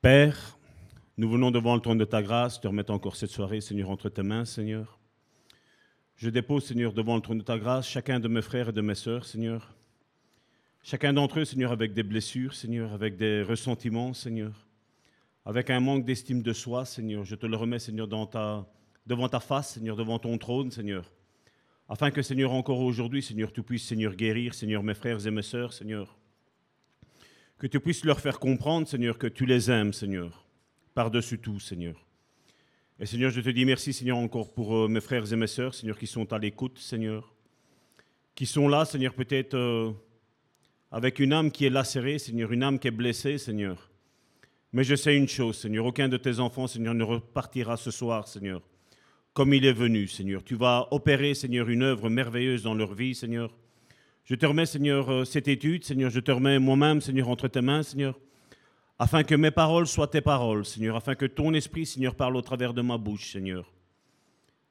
Père, nous venons devant le trône de ta grâce, te remettre encore cette soirée, Seigneur, entre tes mains, Seigneur. Je dépose, Seigneur, devant le trône de ta grâce, chacun de mes frères et de mes sœurs, Seigneur. Chacun d'entre eux, Seigneur, avec des blessures, Seigneur, avec des ressentiments, Seigneur, avec un manque d'estime de soi, Seigneur. Je te le remets, Seigneur, devant ta face, Seigneur, devant ton trône, Seigneur. Afin que, Seigneur, encore aujourd'hui, Seigneur, tu puisses, Seigneur, guérir, Seigneur, mes frères et mes sœurs, Seigneur. Que tu puisses leur faire comprendre, Seigneur, que tu les aimes, Seigneur par-dessus tout, Seigneur. Et Seigneur, je te dis merci, Seigneur, encore pour euh, mes frères et mes sœurs, Seigneur, qui sont à l'écoute, Seigneur. Qui sont là, Seigneur, peut-être euh, avec une âme qui est lacérée, Seigneur, une âme qui est blessée, Seigneur. Mais je sais une chose, Seigneur, aucun de tes enfants, Seigneur, ne repartira ce soir, Seigneur, comme il est venu, Seigneur. Tu vas opérer, Seigneur, une œuvre merveilleuse dans leur vie, Seigneur. Je te remets, Seigneur, euh, cette étude, Seigneur, je te remets moi-même, Seigneur, entre tes mains, Seigneur afin que mes paroles soient tes paroles, Seigneur, afin que ton esprit, Seigneur, parle au travers de ma bouche, Seigneur.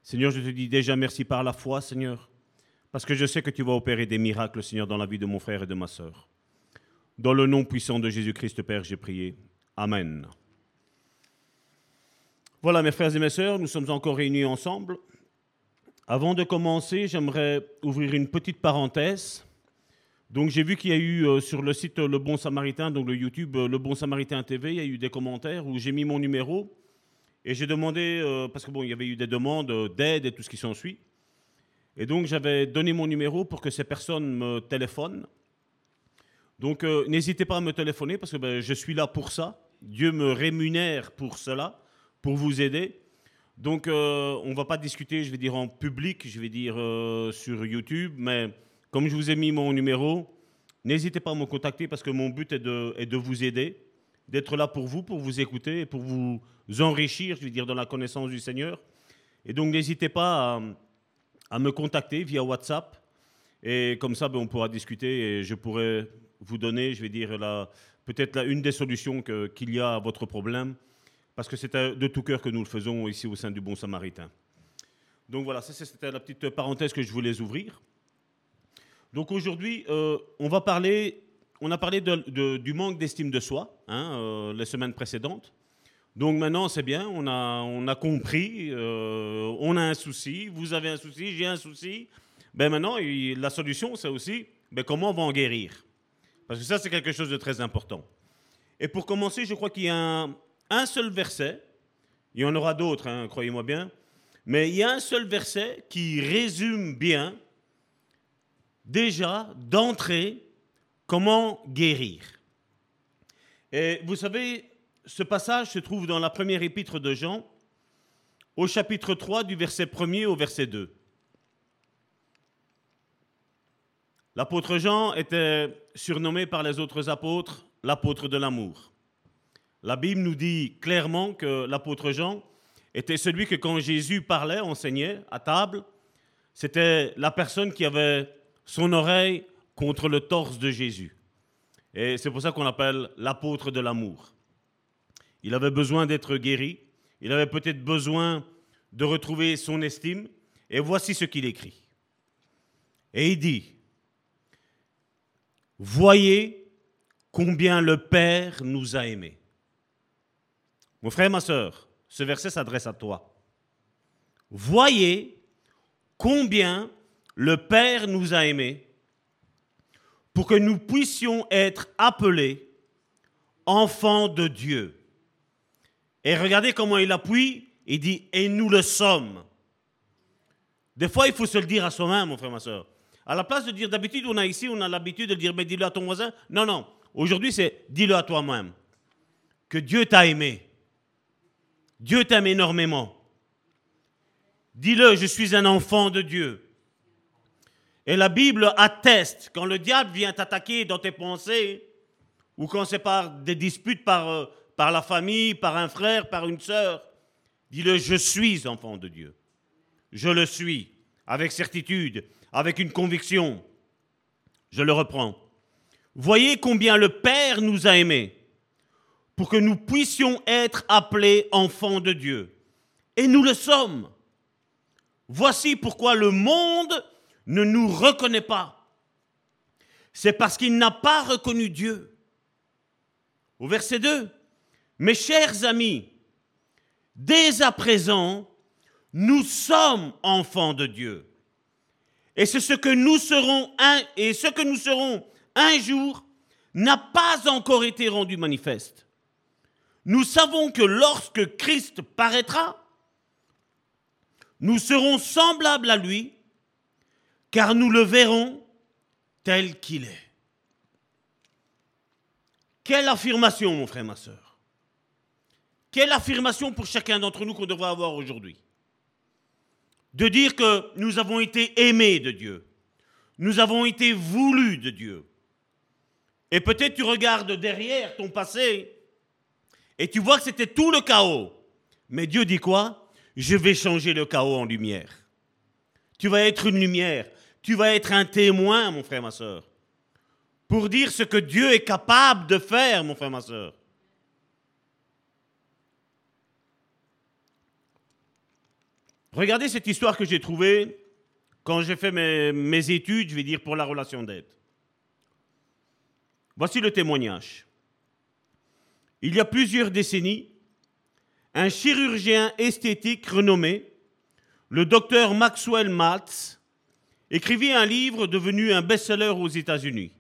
Seigneur, je te dis déjà merci par la foi, Seigneur, parce que je sais que tu vas opérer des miracles, Seigneur, dans la vie de mon frère et de ma sœur. Dans le nom puissant de Jésus-Christ, Père, j'ai prié. Amen. Voilà, mes frères et mes sœurs, nous sommes encore réunis ensemble. Avant de commencer, j'aimerais ouvrir une petite parenthèse donc j'ai vu qu'il y a eu euh, sur le site Le Bon Samaritain, donc le YouTube euh, Le Bon Samaritain TV, il y a eu des commentaires où j'ai mis mon numéro et j'ai demandé, euh, parce que bon, il y avait eu des demandes d'aide et tout ce qui s'ensuit. Et donc j'avais donné mon numéro pour que ces personnes me téléphonent. Donc n'hésitez pas à me téléphoner parce que ben, je suis là pour ça. Dieu me rémunère pour cela, pour vous aider. Donc on ne va pas discuter, je vais dire en public, je vais dire sur YouTube, mais comme je vous ai mis mon numéro, n'hésitez pas à me contacter parce que mon but est de, vous aider, d'être là pour vous, pour vous écouter pour vous enrichir, je veux dire, dans la connaissance du Seigneur. Et donc n'hésitez pas à, me contacter via WhatsApp. Et comme ça, ben, on pourra discuter et je pourrai vous donner, je vais dire, peut-être une des solutions qu'il y a à votre problème. Parce que c'est de tout cœur que nous le faisons ici au sein du Bon Samaritain. Donc voilà, c'était la petite parenthèse que je voulais ouvrir. Donc aujourd'hui, euh, on va parler, on a parlé du manque d'estime de soi hein, euh, les semaines précédentes. Donc maintenant, c'est bien, on a, on a compris, euh, on a un souci, vous avez un souci, j'ai un souci. Ben maintenant, la solution, c'est aussi ben comment on va en guérir? Parce que ça, c'est quelque chose de très important. Et pour commencer, je crois qu'il y a un, seul verset, il y en aura d'autres, hein, croyez-moi bien, mais il y a un seul verset qui résume bien déjà d'entrée comment guérir. Et vous savez, ce passage se trouve dans la première épître de Jean, au chapitre 3 du verset 1er au verset 2. L'apôtre Jean était surnommé par les autres apôtres l'apôtre de l'amour. La Bible nous dit clairement que l'apôtre Jean était celui que quand Jésus parlait, enseignait à table, c'était la personne qui avait son oreille contre le torse de Jésus. Et c'est pour ça qu'on l'appelle l'apôtre de l'amour. Il avait besoin d'être guéri, il avait peut-être besoin de retrouver son estime, et voici ce qu'il écrit. Et il dit, Voyez combien le Père nous a aimés. Mon frère, ma soeur, ce verset s'adresse à toi. Voyez combien le Père nous a aimés pour que nous puissions être appelés enfants de Dieu. Et regardez comment il appuie, il dit, et nous le sommes. Des fois, il faut se le dire à soi-même, mon frère, ma soeur. À la place de dire, d'habitude, on a ici, on a l'habitude de dire, mais dis-le à ton voisin. Non, non. Aujourd'hui, c'est dis-le à toi-même. Que Dieu t'a aimé. Dieu t'aime énormément. Dis-le, je suis un enfant de Dieu. Et la Bible atteste, quand le diable vient t'attaquer dans tes pensées, ou quand c'est par des disputes par, euh, par la famille, par un frère, par une sœur, dis-le, je suis enfant de Dieu. Je le suis, avec certitude, avec une conviction. Je le reprends. Voyez combien le Père nous a aimés pour que nous puissions être appelés enfants de Dieu. Et nous le sommes. Voici pourquoi le monde ne nous reconnaît pas, c'est parce qu'il n'a pas reconnu Dieu. Au verset 2, Mes chers amis, dès à présent, nous sommes enfants de Dieu. Et ce que nous serons un, et ce que nous serons un jour n'a pas encore été rendu manifeste. Nous savons que lorsque Christ paraîtra, nous serons semblables à lui, car nous le verrons tel qu'il est. Quelle affirmation, mon frère, ma soeur. Quelle affirmation pour chacun d'entre nous qu'on devrait avoir aujourd'hui? De dire que nous avons été aimés de Dieu. Nous avons été voulus de Dieu. Et peut-être tu regardes derrière ton passé et tu vois que c'était tout le chaos. Mais Dieu dit quoi? Je vais changer le chaos en lumière. Tu vas être une lumière. Tu vas être un témoin, mon frère, ma soeur. Pour dire ce que Dieu est capable de faire, mon frère, ma soeur. Regardez cette histoire que j'ai trouvée quand j'ai fait mes, mes, études, je vais dire, pour la relation d'aide. Voici le témoignage. Il y a plusieurs décennies, un chirurgien esthétique renommé, le docteur Maxwell Maltz, écrivit un livre devenu un best-seller aux États-Unis.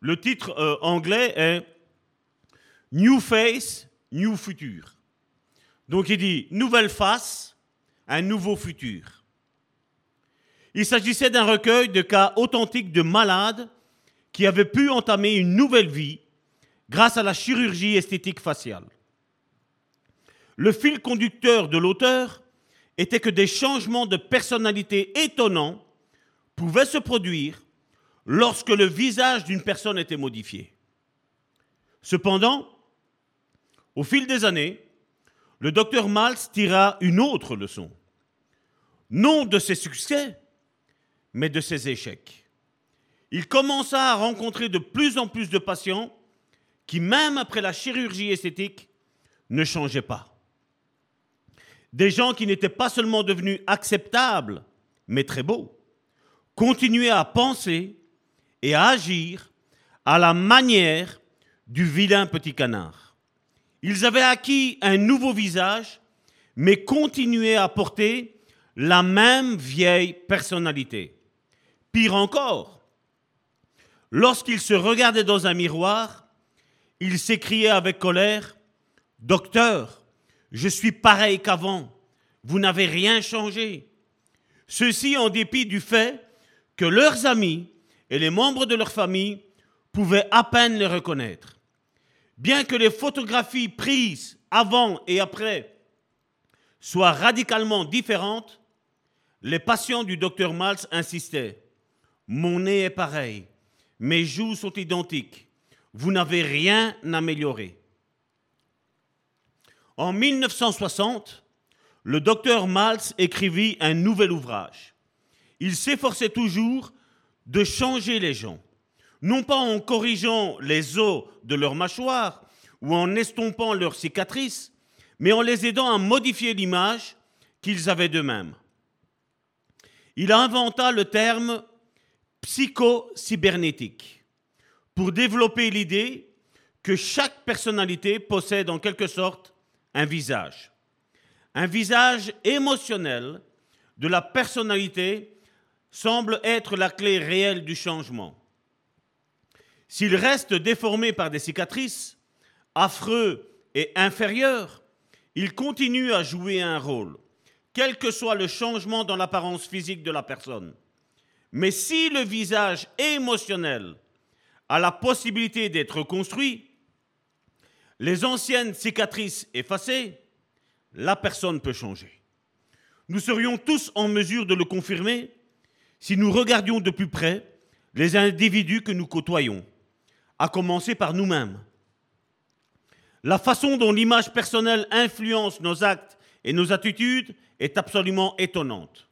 Le titre euh, anglais est New Face, New Future. Donc il dit nouvelle face, un nouveau futur. Il s'agissait d'un recueil de cas authentiques de malades qui avaient pu entamer une nouvelle vie grâce à la chirurgie esthétique faciale. Le fil conducteur de l'auteur était que des changements de personnalité étonnants pouvaient se produire lorsque le visage d'une personne était modifié. Cependant, au fil des années, le docteur Maltz tira une autre leçon. Non de ses succès, mais de ses échecs. Il commença à rencontrer de plus en plus de patients qui, même après la chirurgie esthétique, ne changeaient pas. Des gens qui n'étaient pas seulement devenus acceptables, mais très beaux, continuaient à penser et à agir à la manière du vilain petit canard. Ils avaient acquis un nouveau visage, mais continuaient à porter la même vieille personnalité. Pire encore, lorsqu'ils se regardaient dans un miroir, ils s'écriaient avec colère, Docteur, je suis pareil qu'avant, vous n'avez rien changé. Ceci en dépit du fait que leurs amis et les membres de leur famille pouvaient à peine les reconnaître. Bien que les photographies prises avant et après soient radicalement différentes, les patients du docteur Maltz insistaient. Mon nez est pareil, mes joues sont identiques, vous n'avez rien amélioré. En 1960, le docteur Maltz écrivit un nouvel ouvrage. Il s'efforçait toujours de changer les gens, non pas en corrigeant les os de leur mâchoire ou en estompant leurs cicatrices, mais en les aidant à modifier l'image qu'ils avaient d'eux-mêmes. Il inventa le terme psycho-cybernétique pour développer l'idée que chaque personnalité possède en quelque sorte un visage. Un visage émotionnel de la personnalité semble être la clé réelle du changement. S'il reste déformé par des cicatrices, affreux et inférieur, il continue à jouer un rôle, quel que soit le changement dans l'apparence physique de la personne. Mais si le visage émotionnel a la possibilité d'être construit, les anciennes cicatrices effacées, la personne peut changer. Nous serions tous en mesure de le confirmer si nous regardions de plus près les individus que nous côtoyons, à commencer par nous-mêmes. La façon dont l'image personnelle influence nos actes et nos attitudes est absolument étonnante.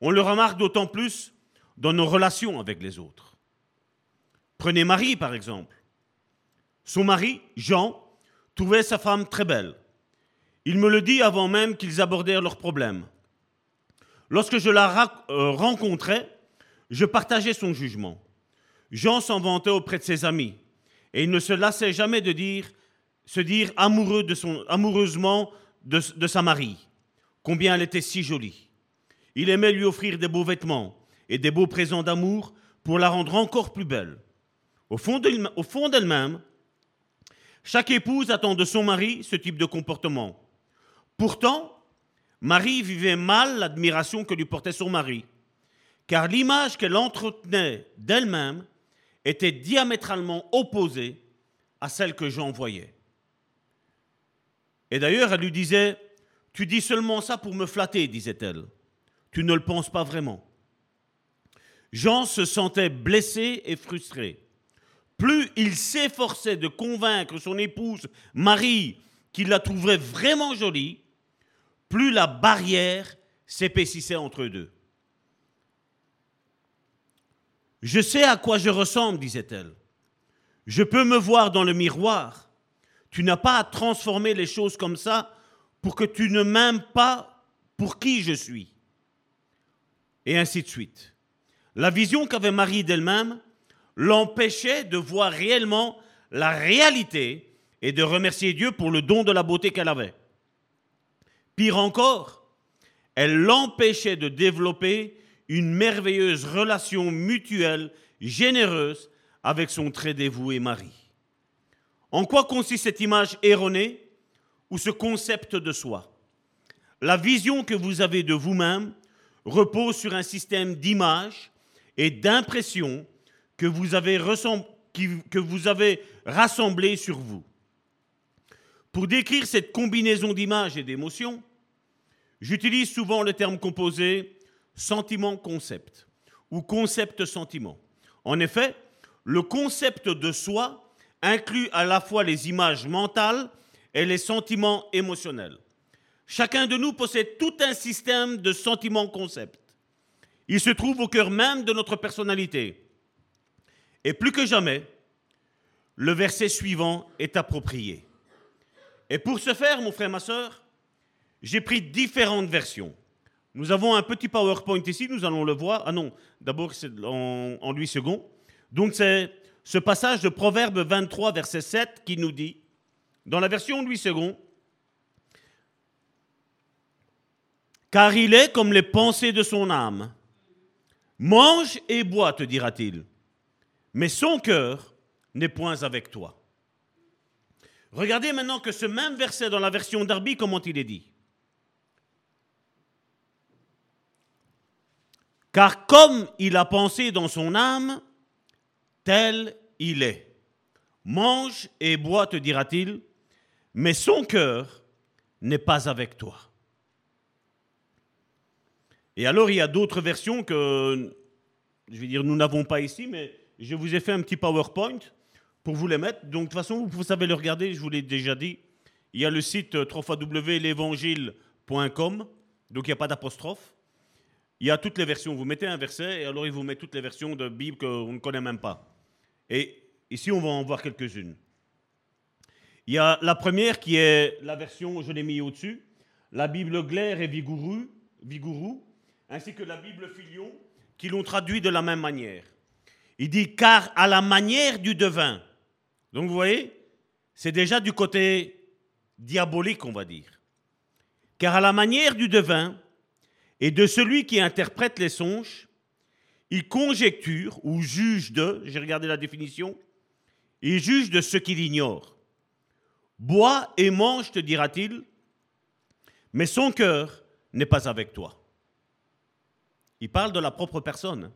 On le remarque d'autant plus dans nos relations avec les autres. Prenez Marie, par exemple. Son mari, Jean, trouvait sa femme très belle. Il me le dit avant même qu'ils abordèrent leurs problèmes. Lorsque je la euh, rencontrais, je partageais son jugement. Jean s'en vantait auprès de ses amis Et il ne se lassait jamais de se dire amoureux de son, amoureusement de, de sa Marie, combien elle était si jolie. Il aimait lui offrir des beaux vêtements et des beaux présents d'amour pour la rendre encore plus belle. Au fond d'elle-même, chaque épouse attend de son mari ce type de comportement. Pourtant, Marie vivait mal l'admiration que lui portait son mari, car l'image qu'elle entretenait d'elle-même était diamétralement opposée à celle que Jean voyait. Et d'ailleurs, elle lui disait, Tu dis seulement ça pour me flatter, disait-elle. Tu ne le penses pas vraiment. Jean se sentait blessé et frustré. Plus il s'efforçait de convaincre son épouse Marie qu'il la trouverait vraiment jolie, plus la barrière s'épaississait entre eux deux. Je sais à quoi je ressemble, disait-elle. Je peux me voir dans le miroir. Tu n'as pas à transformer les choses comme ça pour que tu ne m'aimes pas pour qui je suis. Et ainsi de suite. La vision qu'avait Marie d'elle-même l'empêchait de voir réellement la réalité et de remercier Dieu pour le don de la beauté qu'elle avait. Pire encore, elle l'empêchait de développer une merveilleuse relation mutuelle, généreuse, avec son très dévoué mari. En quoi consiste cette image erronée ou ce concept de soi? La vision que vous avez de vous-même repose sur un système d'images et d'impressions que vous avez, que rassemblées sur vous. Pour décrire cette combinaison d'images et d'émotions, j'utilise souvent le terme composé sentiment-concept ou concept-sentiment. En effet, le concept de soi inclut à la fois les images mentales et les sentiments émotionnels. Chacun de nous possède tout un système de sentiments-concepts. Il se trouve au cœur même de notre personnalité. Et plus que jamais, le verset suivant est approprié. Et pour ce faire, mon frère, ma soeur, j'ai pris différentes versions. Nous avons un petit PowerPoint ici, nous allons le voir. Ah non, d'abord c'est en, en 8 secondes. Donc c'est ce passage de Proverbe 23, verset 7 qui nous dit, dans la version 8 secondes, car il est comme les pensées de son âme. Mange et bois, te dira-t-il, mais son cœur n'est point avec toi. Regardez maintenant que ce même verset dans la version d'Arby, comment il est dit. Car comme il a pensé dans son âme, tel il est. Mange et bois, te dira-t-il, mais son cœur n'est pas avec toi. Et alors, il y a d'autres versions que, je vais dire, nous n'avons pas ici, mais je vous ai fait un petit PowerPoint pour vous les mettre. Donc, de toute façon, vous savez le regarder, je vous l'ai déjà dit. Il y a le site euh, www.l'évangile.com, donc il n'y a pas d'apostrophe. Il y a toutes les versions. Vous mettez un verset et alors il vous met toutes les versions de Bible qu'on ne connaît même pas. Et ici, on va en voir quelques-unes. Il y a la première qui est la version, je l'ai mis au-dessus, la Bible Glaire et Vigourou, ainsi que la Bible Filion, qui l'ont traduit de la même manière. Il dit car à la manière du devin. Donc vous voyez, c'est déjà du côté diabolique, on va dire. Car à la manière du devin, et de celui qui interprète les songes, il conjecture ou juge de, j'ai regardé la définition, il juge de ce qu'il ignore. Bois et mange, te dira-t-il, mais son cœur n'est pas avec toi. Il parle de la propre personne.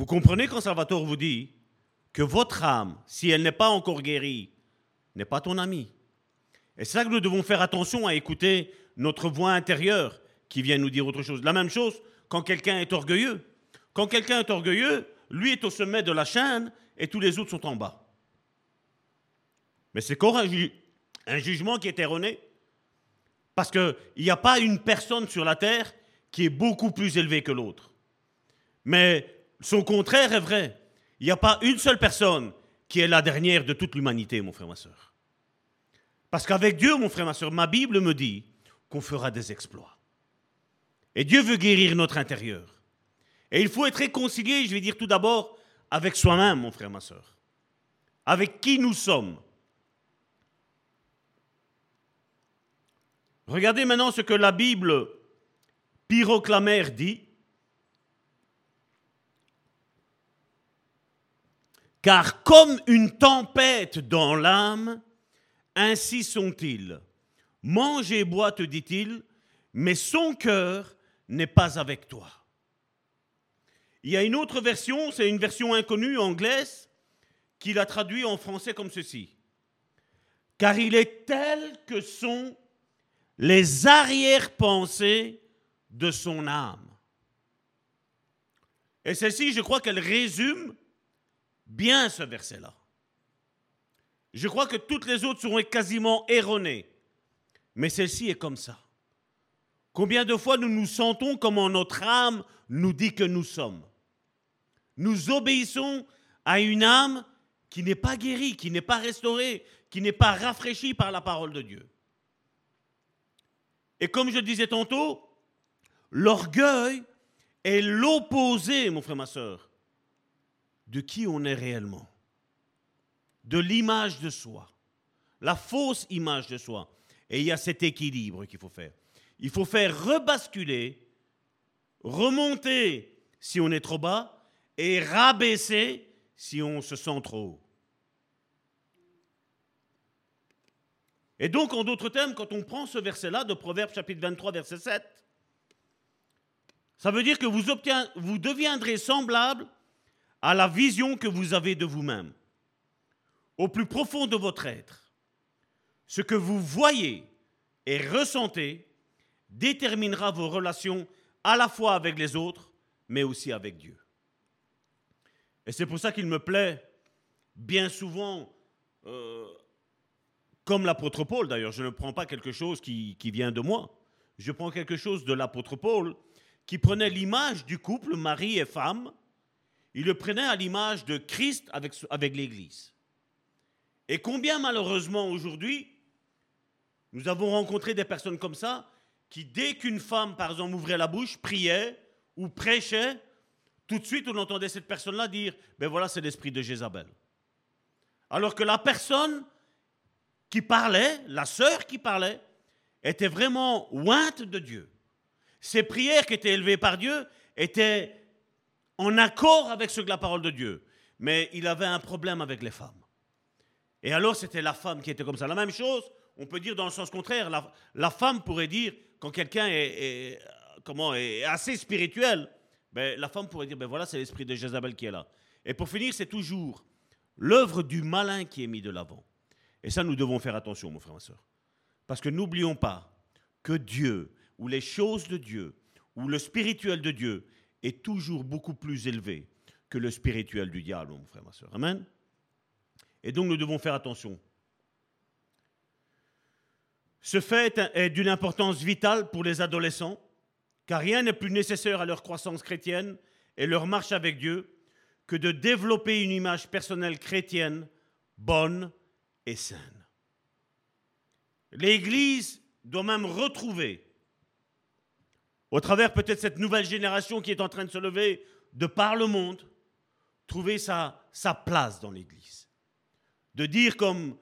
Vous comprenez quand Salvatore vous dit que votre âme, si elle n'est pas encore guérie, n'est pas ton ami. Et c'est ça que nous devons faire attention à écouter notre voix intérieure qui vient nous dire autre chose. La même chose quand quelqu'un est orgueilleux. Quand quelqu'un est orgueilleux, lui est au sommet de la chaîne et tous les autres sont en bas. Mais c'est encore un, jugement qui est erroné. Parce qu'il n'y a pas une personne sur la terre qui est beaucoup plus élevée que l'autre. Mais son contraire est vrai. Il n'y a pas une seule personne qui est la dernière de toute l'humanité, mon frère, ma soeur. Parce qu'avec Dieu, mon frère, ma soeur, ma Bible me dit qu'on fera des exploits. Et Dieu veut guérir notre intérieur. Et il faut être réconcilié, je vais dire tout d'abord, avec soi-même, mon frère, ma soeur. avec qui nous sommes. Regardez maintenant ce que la Bible pyroclamère dit. Car comme une tempête dans l'âme, ainsi sont-ils. Mange et bois, te dit-il, mais son cœur n'est pas avec toi. Il y a une autre version, c'est une version inconnue anglaise, qui l'a traduit en français comme ceci. Car il est tel que sont les arrière-pensées de son âme. Et celle-ci, je crois qu'elle résume bien ce verset-là. Je crois que toutes les autres seront quasiment erronées, mais celle-ci est comme ça. Combien de fois nous nous sentons comme notre âme nous dit que nous sommes Nous obéissons à une âme qui n'est pas guérie, qui n'est pas restaurée, qui n'est pas rafraîchie par la parole de Dieu. Et comme je disais tantôt, l'orgueil est l'opposé, mon frère, ma soeur, de qui on est réellement, de l'image de soi, la fausse image de soi. Et il y a cet équilibre qu'il faut faire. Il faut faire rebasculer, remonter si on est trop bas et rabaisser si on se sent trop haut. Et donc, en d'autres termes, quand on prend ce verset-là de Proverbe chapitre 23, verset 7, ça veut dire que vous, vous deviendrez semblable à la vision que vous avez de vous-même, au plus profond de votre être. Ce que vous voyez et ressentez déterminera vos relations à la fois avec les autres, mais aussi avec Dieu. Et c'est pour ça qu'il me plaît bien souvent, euh, comme l'apôtre Paul d'ailleurs, je ne prends pas quelque chose qui, qui vient de moi, je prends quelque chose de l'apôtre Paul qui prenait l'image du couple, mari et femme, il le prenait à l'image de Christ avec, l'Église. Et combien malheureusement aujourd'hui, nous avons rencontré des personnes comme ça, qui dès qu'une femme, par exemple, ouvrait la bouche, priait ou prêchait, tout de suite on entendait cette personne-là dire, ben voilà, c'est l'esprit de Jézabel. Alors que la personne qui parlait, la sœur qui parlait, était vraiment ointe de Dieu. Ses prières qui étaient élevées par Dieu étaient en accord avec ce que la parole de Dieu. Mais il avait un problème avec les femmes. Et alors c'était la femme qui était comme ça. La même chose, on peut dire dans le sens contraire. La, femme pourrait dire, quand quelqu'un est, comment, est assez spirituel, ben, la femme pourrait dire, ben voilà, c'est l'esprit de Jézabel qui est là. Et pour finir, c'est toujours l'œuvre du malin qui est mise de l'avant. Et ça, nous devons faire attention, mon frère, ma soeur. Parce que n'oublions pas que Dieu, ou les choses de Dieu, ou le spirituel de Dieu, est toujours beaucoup plus élevé que le spirituel du diable, mon frère, ma soeur. Amen. Et donc nous devons faire attention. Ce fait est d'une importance vitale pour les adolescents, car rien n'est plus nécessaire à leur croissance chrétienne et leur marche avec Dieu que de développer une image personnelle chrétienne bonne et saine. L'Église doit même retrouver au travers peut-être cette nouvelle génération qui est en train de se lever de par le monde, trouver sa, sa place dans l'Église. De dire comme,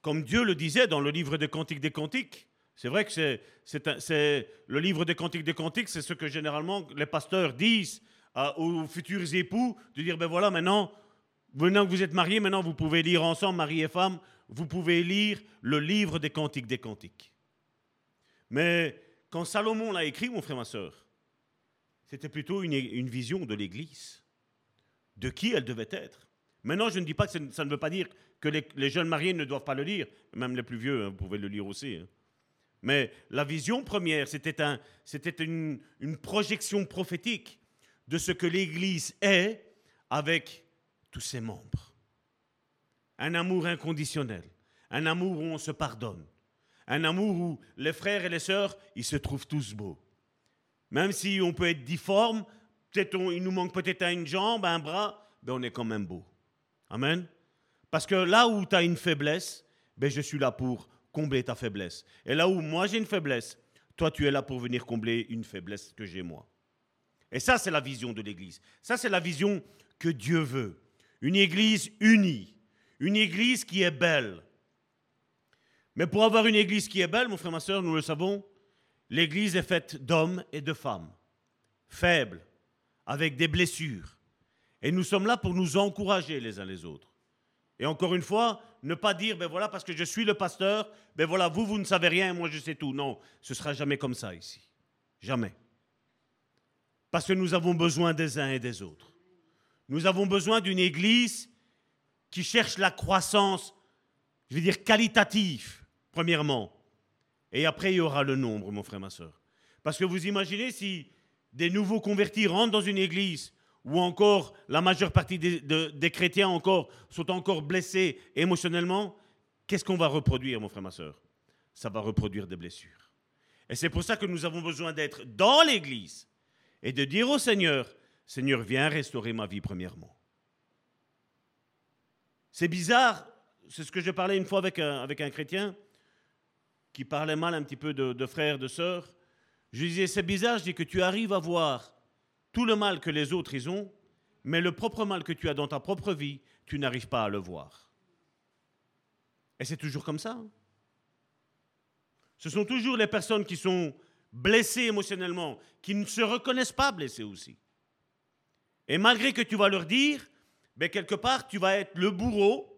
comme Dieu le disait dans le livre des Cantiques des Cantiques, c'est vrai que c'est, le livre des Cantiques des Cantiques, c'est ce que généralement les pasteurs disent aux futurs époux, de dire, ben voilà, maintenant, maintenant que vous êtes mariés, maintenant vous pouvez lire ensemble, mari et femme, vous pouvez lire le livre des Cantiques des Cantiques. Mais quand Salomon l'a écrit, mon frère, ma soeur, c'était plutôt une, vision de l'Église, de qui elle devait être. Maintenant, je ne dis pas que ça ne veut pas dire que les, jeunes mariés ne doivent pas le lire, même les plus vieux, hein, vous pouvez le lire aussi. Hein. Mais la vision première, c'était un, une, une projection prophétique de ce que l'Église est avec tous ses membres. Un amour inconditionnel, un amour où on se pardonne, un amour où les frères et les sœurs, ils se trouvent tous beaux. Même si on peut être difforme, peut-être il nous manque peut-être une jambe, un bras, ben on est quand même beau. Amen. Parce que là où tu as une faiblesse, ben je suis là pour combler ta faiblesse. Et là où moi j'ai une faiblesse, toi tu es là pour venir combler une faiblesse que j'ai moi. Et ça c'est la vision de l'Église. Ça c'est la vision que Dieu veut. Une Église unie, une église qui est belle. Mais pour avoir une église qui est belle, mon frère, ma soeur, nous le savons, l'église est faite d'hommes et de femmes, faibles, avec des blessures. Et nous sommes là pour nous encourager les uns les autres. Et encore une fois, ne pas dire, ben voilà, parce que je suis le pasteur, ben voilà, vous, vous ne savez rien, moi je sais tout. Non, ce sera jamais comme ça ici. Jamais. Parce que nous avons besoin des uns et des autres. Nous avons besoin d'une église qui cherche la croissance, je veux dire qualitative, premièrement. Et après, il y aura le nombre, mon frère, ma soeur. Parce que vous imaginez si des nouveaux convertis rentrent dans une église ou encore la majeure partie des, chrétiens encore sont encore blessés émotionnellement, qu'est-ce qu'on va reproduire, mon frère, ma soeur? Ça va reproduire des blessures. Et c'est pour ça que nous avons besoin d'être dans l'église et de dire au Seigneur, Seigneur, viens restaurer ma vie premièrement. C'est bizarre, c'est ce que je parlais une fois avec un, avec un chrétien qui parlait mal un petit peu de, frères, de sœurs. Je lui disais, c'est bizarre, je dis que tu arrives à voir tout le mal que les autres ils ont, mais le propre mal que tu as dans ta propre vie, tu n'arrives pas à le voir. Et c'est toujours comme ça. Hein. Ce sont toujours les personnes qui sont blessées émotionnellement, qui ne se reconnaissent pas blessées aussi. Et malgré que tu vas leur dire, ben quelque part, tu vas être le bourreau,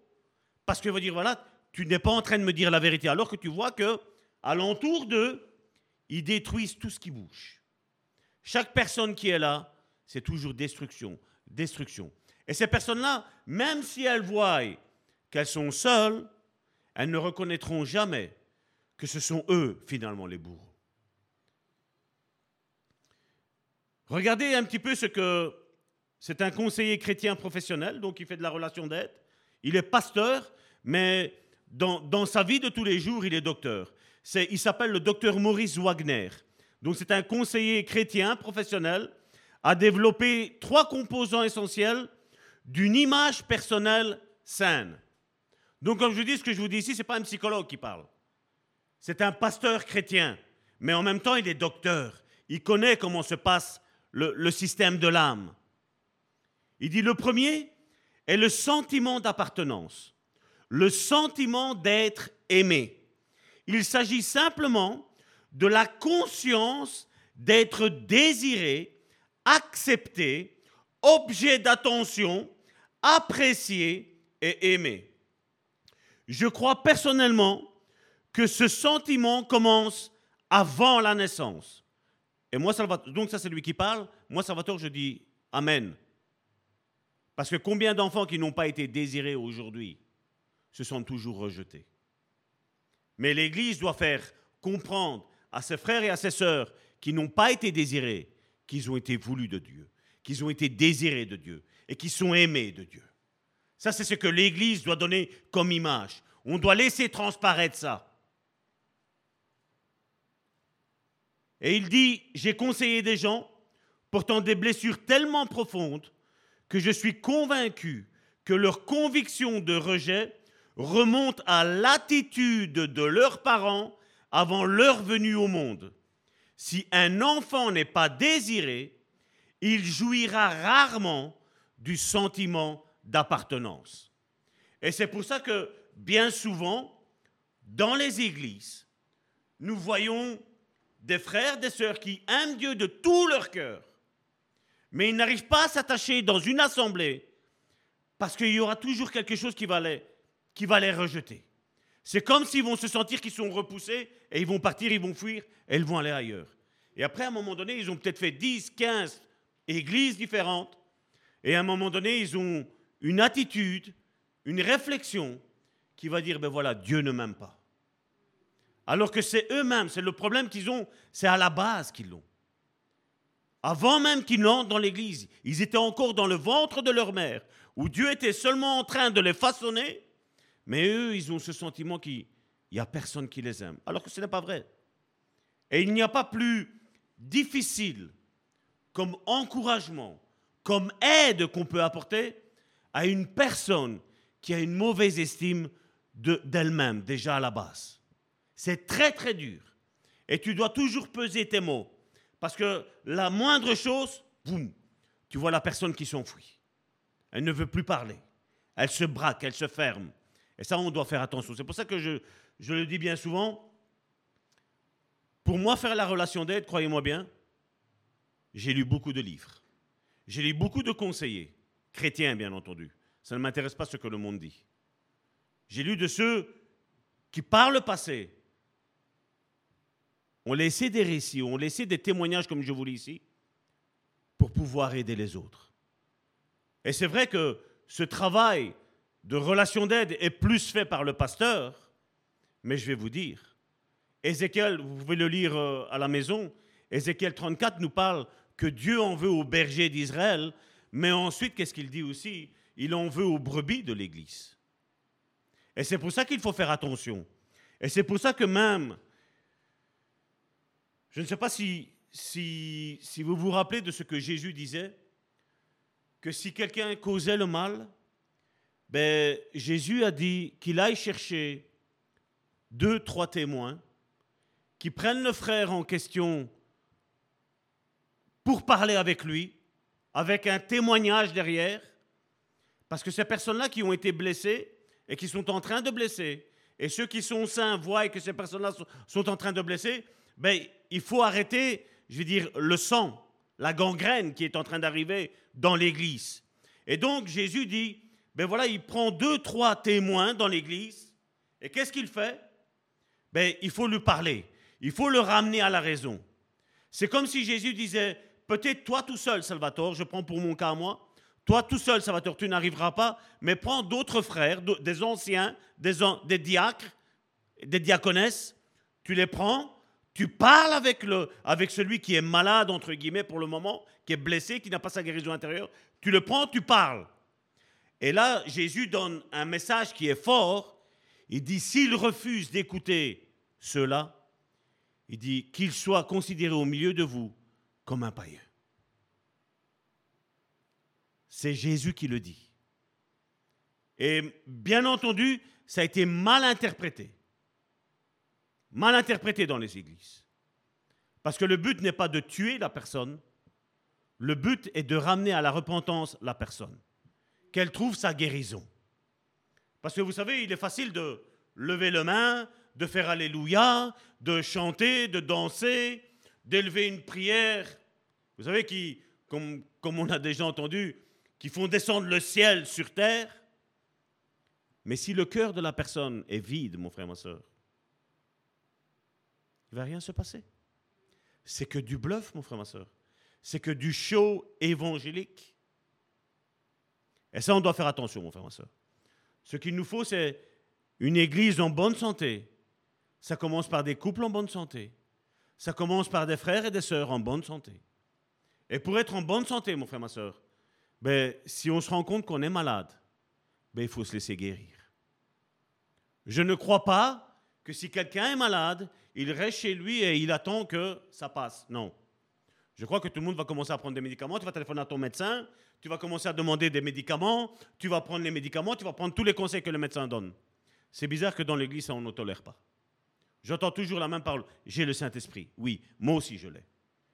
parce que va dire, voilà, tu n'es pas en train de me dire la vérité, alors que tu vois que alentour d'eux, ils détruisent tout ce qui bouge. Chaque personne qui est là, c'est toujours destruction, destruction. Et ces personnes-là, même si elles voient qu'elles sont seules, elles ne reconnaîtront jamais que ce sont eux, finalement, les bourreaux. Regardez un petit peu ce que c'est un conseiller chrétien professionnel, donc il fait de la relation d'aide. Il est pasteur, mais dans, sa vie de tous les jours, il est docteur. il s'appelle le docteur Maurice Wagner. Donc c'est un conseiller chrétien professionnel, a développé trois composants essentiels d'une image personnelle saine. Donc comme je dis, ce que je vous dis ici, ce n'est pas un psychologue qui parle. C'est un pasteur chrétien, mais en même temps, il est docteur. Il connaît comment se passe le système de l'âme. Il dit le premier est le sentiment d'appartenance, le sentiment d'être aimé. Il s'agit simplement de la conscience d'être désiré, accepté, objet d'attention, apprécié et aimé. Je crois personnellement que ce sentiment commence avant la naissance. Et moi, Salvatore, donc ça c'est lui qui parle, moi Salvatore, je dis Amen. Parce que combien d'enfants qui n'ont pas été désirés aujourd'hui? Se sont toujours rejetés. Mais l'Église doit faire comprendre à ses frères et à ses sœurs qui n'ont pas été désirés, qu'ils ont été voulus de Dieu, qu'ils ont été désirés de Dieu et qui sont aimés de Dieu. Ça, c'est ce que l'Église doit donner comme image. On doit laisser transparaître ça. Et il dit, j'ai conseillé des gens portant des blessures tellement profondes que je suis convaincu que leur conviction de rejet remonte à l'attitude de leurs parents avant leur venue au monde. Si un enfant n'est pas désiré, il jouira rarement du sentiment d'appartenance. Et c'est pour ça que bien souvent, dans les églises, nous voyons des frères, des sœurs qui aiment Dieu de tout leur cœur, mais ils n'arrivent pas à s'attacher dans une assemblée parce qu'il y aura toujours quelque chose qui va les, qui va les rejeter. C'est comme s'ils vont se sentir qu'ils sont repoussés et ils vont partir, ils vont fuir et ils vont aller ailleurs. Et après, à un moment donné, ils ont peut-être fait 10, 15 églises différentes. Et à un moment donné, ils ont une attitude, une réflexion qui va dire, ben voilà, Dieu ne m'aime pas. Alors que c'est eux-mêmes, c'est le problème qu'ils ont, c'est à la base qu'ils l'ont. Avant même qu'ils n'entrent dans l'église, ils étaient encore dans le ventre de leur mère, où Dieu était seulement en train de les façonner mais eux, ils ont ce sentiment qu'il n'y a personne qui les aime. Alors que ce n'est pas vrai. Et il n'y a pas plus difficile comme encouragement, comme aide qu'on peut apporter à une personne qui a une mauvaise estime d'elle-même déjà à la base. C'est très très dur. Et tu dois toujours peser tes mots. Parce que la moindre chose, boum, tu vois la personne qui s'enfuit. Elle ne veut plus parler. elle se braque, elle se ferme. Et ça, on doit faire attention. C'est pour ça que je, le dis bien souvent. Pour moi, faire la relation d'aide, croyez-moi bien, j'ai lu beaucoup de livres. J'ai lu beaucoup de conseillers, chrétiens bien entendu. Ça ne m'intéresse pas ce que le monde dit. J'ai lu de ceux qui, par le passé, ont laissé des récits, ont laissé des témoignages, comme je vous lis ici, pour pouvoir aider les autres. Et c'est vrai que ce travail de relation d'aide est plus fait par le pasteur, mais je vais vous dire, Ézéchiel, vous pouvez le lire euh, à la maison, Ézéchiel 34 nous parle que Dieu en veut aux bergers d'Israël, mais ensuite, qu'est-ce qu'il dit aussi? Il en veut aux brebis de l'Église. Et c'est pour ça qu'il faut faire attention. Et c'est pour ça que même, je ne sais pas si, si, si vous vous rappelez de ce que Jésus disait, que si quelqu'un causait le mal, ben, Jésus a dit qu'il aille chercher deux, trois témoins qui prennent le frère en question pour parler avec lui, avec un témoignage derrière, parce que ces personnes-là qui ont été blessées et qui sont en train de blesser, et ceux qui sont saints voient que ces personnes-là sont en train de blesser, ben, il faut arrêter, je veux dire, le sang, la gangrène qui est en train d'arriver dans l'église. Et donc Jésus dit, ben voilà, il prend deux, trois témoins dans l'église, et qu'est-ce qu'il fait? Ben il faut lui parler, il faut le ramener à la raison. C'est comme si Jésus disait, peut-être toi tout seul, Salvatore, je prends pour mon cas moi, toi tout seul, Salvatore, tu n'arriveras pas, mais prends d'autres frères, des anciens, des, des diacres, des diaconesses, tu les prends, tu parles avec, le, avec celui qui est malade, entre guillemets, pour le moment, qui est blessé, qui n'a pas sa guérison intérieure. Tu le prends, tu parles. Et là, Jésus donne un message qui est fort. Il dit, s'il refuse d'écouter cela, il dit qu'il soit considéré au milieu de vous comme un païen. C'est Jésus qui le dit. Et bien entendu, ça a été mal interprété mal interprété dans les églises. Parce que le but n'est pas de tuer la personne, le but est de ramener à la repentance la personne, qu'elle trouve sa guérison. Parce que vous savez, il est facile de lever le main, de faire Alléluia, de chanter, de danser, d'élever une prière. Vous savez, qui, comme, comme on a déjà entendu, qui font descendre le ciel sur terre. Mais si le cœur de la personne est vide, mon frère, ma soeur, il ne va rien se passer. C'est que du bluff, mon frère, ma soeur. C'est que du show évangélique. Et ça, on doit faire attention, mon frère, ma soeur. Ce qu'il nous faut, c'est une église en bonne santé. Ça commence par des couples en bonne santé. Ça commence par des frères et des sœurs en bonne santé. Et pour être en bonne santé, mon frère, ma soeur, ben, si on se rend compte qu'on est malade, ben, il faut se laisser guérir. Je ne crois pas que si quelqu'un est malade, il reste chez lui et il attend que ça passe. Non. Je crois que tout le monde va commencer à prendre des médicaments. Tu vas téléphoner à ton médecin, tu vas commencer à demander des médicaments, tu vas prendre les médicaments, tu vas prendre tous les conseils que le médecin donne. C'est bizarre que dans l'église, on ne tolère pas. J'entends toujours la même parole. J'ai le Saint-Esprit. Oui, moi aussi je l'ai.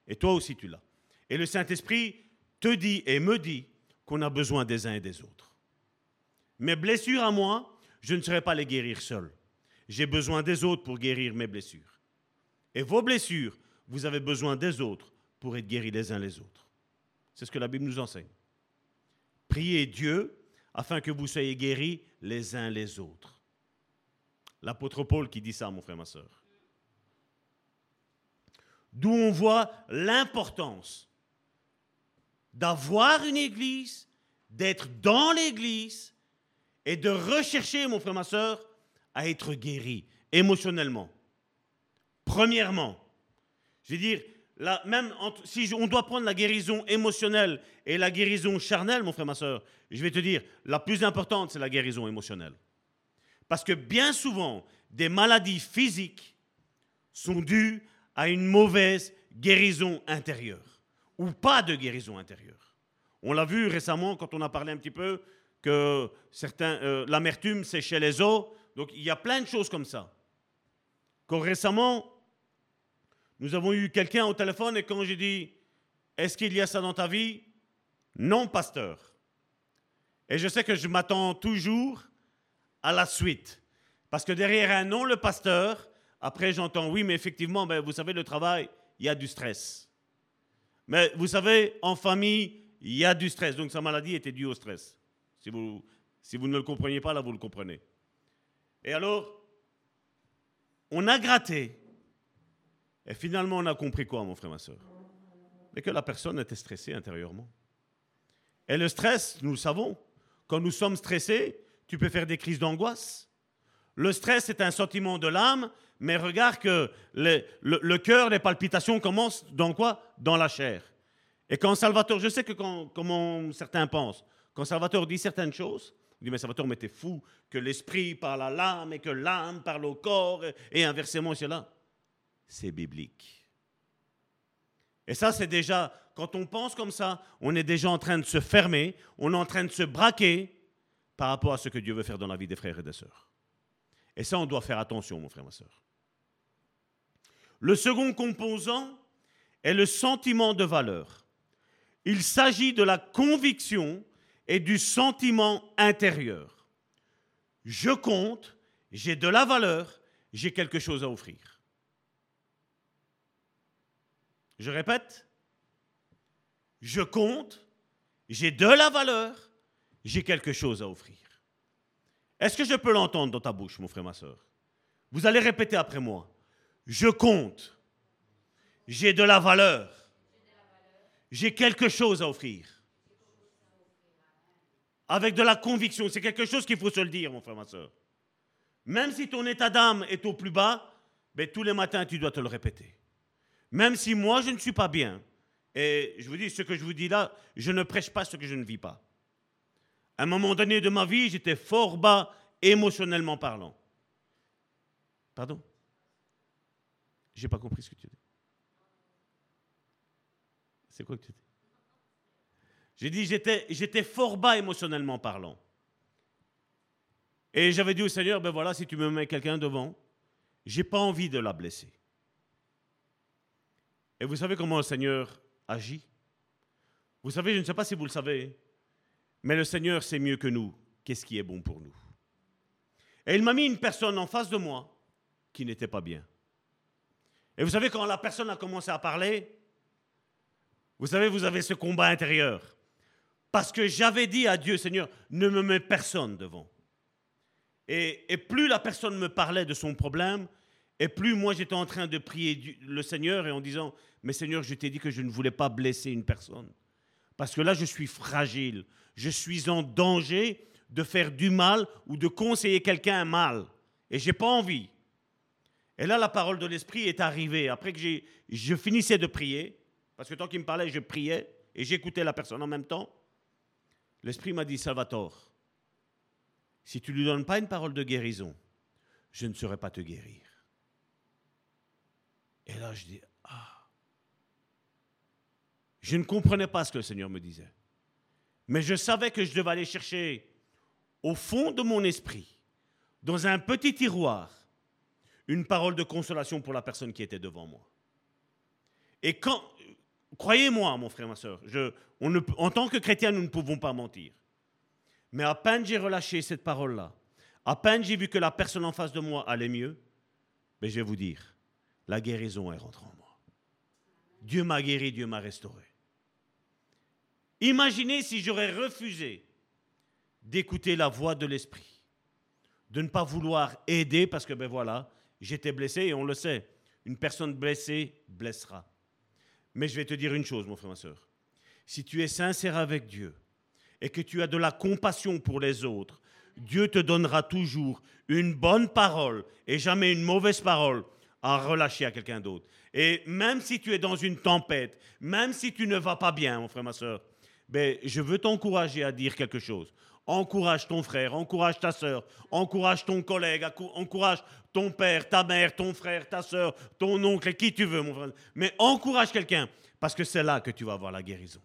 Et toi aussi tu l'as. Et le Saint-Esprit te dit et me dit qu'on a besoin des uns et des autres. Mes blessures à moi, je ne saurais pas les guérir seul. J'ai besoin des autres pour guérir mes blessures. Et vos blessures, vous avez besoin des autres pour être guéris les uns les autres. C'est ce que la Bible nous enseigne. Priez Dieu afin que vous soyez guéris les uns les autres. L'apôtre Paul qui dit ça, mon frère, ma soeur. D'où on voit l'importance d'avoir une église, d'être dans l'église et de rechercher, mon frère, ma soeur, à être guéri émotionnellement. Premièrement, je veux dire, même si on doit prendre la guérison émotionnelle et la guérison charnelle, mon frère, ma soeur, je vais te dire, la plus importante, c'est la guérison émotionnelle. Parce que bien souvent, des maladies physiques sont dues à une mauvaise guérison intérieure ou pas de guérison intérieure. On l'a vu récemment quand on a parlé un petit peu que certains, euh, l'amertume, c'est chez les os. Donc il y a plein de choses comme ça. Quand récemment, nous avons eu quelqu'un au téléphone et quand j'ai dit, est-ce qu'il y a ça dans ta vie? Non, pasteur. Et je sais que je m'attends toujours à la suite. Parce que derrière un nom, le pasteur, après j'entends oui, mais effectivement, ben, vous savez, le travail, il y a du stress. Mais vous savez, en famille, il y a du stress. Donc sa maladie était due au stress. Si vous, si vous ne le compreniez pas, là, vous le comprenez. Et alors, on a gratté. Et finalement, on a compris quoi, mon frère, ma soeur Mais que la personne était stressée intérieurement. Et le stress, nous le savons, quand nous sommes stressés, tu peux faire des crises d'angoisse. Le stress est un sentiment de l'âme, mais regarde que le, cœur, les palpitations commencent dans quoi? Dans la chair. Et quand Salvatore, je sais que quand, comment certains pensent, quand Salvatore dit certaines choses, il dit mais Salvatore, mais t'es fou que l'esprit parle à l'âme et que l'âme parle au corps et, inversement cela. C'est biblique. Et ça, c'est déjà, quand on pense comme ça, on est déjà en train de se fermer, on est en train de se braquer par rapport à ce que Dieu veut faire dans la vie des frères et des sœurs. Et ça, on doit faire attention, mon frère, ma soeur. Le second composant est le sentiment de valeur. Il s'agit de la conviction et du sentiment intérieur. Je compte, j'ai de la valeur, j'ai quelque chose à offrir. Je répète, je compte, j'ai de la valeur, j'ai quelque chose à offrir. Est-ce que je peux l'entendre dans ta bouche, mon frère, ma soeur Vous allez répéter après moi. Je compte. J'ai de la valeur. J'ai quelque chose à offrir. Avec de la conviction. C'est quelque chose qu'il faut se le dire, mon frère, ma soeur. Même si ton état d'âme est au plus bas, ben, tous les matins, tu dois te le répéter. Même si moi, je ne suis pas bien. Et je vous dis, ce que je vous dis là, je ne prêche pas ce que je ne vis pas. À un moment donné de ma vie, j'étais fort bas émotionnellement parlant. Pardon? J'ai pas compris ce que tu dis. C'est quoi que tu dis? J'ai dit j'étais j'étais fort bas émotionnellement parlant. Et j'avais dit au Seigneur ben voilà, si tu me mets quelqu'un devant, j'ai pas envie de la blesser. Et vous savez comment le Seigneur agit? Vous savez, je ne sais pas si vous le savez, mais le Seigneur sait mieux que nous qu'est-ce qui est bon pour nous. Et il m'a mis une personne en face de moi qui n'était pas bien. Et vous savez, quand la personne a commencé à parler, vous savez, vous avez ce combat intérieur. Parce que j'avais dit à Dieu, Seigneur, ne me mets personne devant. Et, et, plus la personne me parlait de son problème, et plus moi j'étais en train de prier le Seigneur et en disant, mais Seigneur, je t'ai dit que je ne voulais pas blesser une personne. Parce que là, je suis fragile, je suis en danger de faire du mal ou de conseiller quelqu'un un mal. Et j'ai pas envie. Et là, la parole de l'Esprit est arrivée. Après que je finissais de prier, parce que tant qu'il me parlait, je priais et j'écoutais la personne en même temps, l'Esprit m'a dit, Salvatore, si tu ne lui donnes pas une parole de guérison, je ne saurais pas te guérir. Et là, je dis, ah. Je ne comprenais pas ce que le Seigneur me disait. Mais je savais que je devais aller chercher au fond de mon esprit, dans un petit tiroir, une parole de consolation pour la personne qui était devant moi. Et quand, croyez-moi, mon frère, ma soeur, on en tant que chrétien, nous ne pouvons pas mentir. Mais à peine j'ai relâché cette parole-là, à peine j'ai vu que la personne en face de moi allait mieux, mais je vais vous dire, la guérison est rentrée en moi. Dieu m'a guéri, Dieu m'a restauré. Imaginez si j'aurais refusé d'écouter la voix de l'esprit, de ne pas vouloir aider parce que, ben voilà, j'étais blessé et on le sait, une personne blessée blessera. Mais je vais te dire une chose, mon frère, ma soeur. Si tu es sincère avec Dieu et que tu as de la compassion pour les autres, Dieu te donnera toujours une bonne parole et jamais une mauvaise parole à relâcher à quelqu'un d'autre. Et même si tu es dans une tempête, même si tu ne vas pas bien, mon frère, ma soeur, ben, je veux t'encourager à dire quelque chose. Encourage ton frère, encourage ta soeur, encourage ton collègue, encourage ton père, ta mère, ton frère, ta soeur, ton oncle, qui tu veux, mon frère. Mais encourage quelqu'un, parce que c'est là que tu vas avoir la guérison.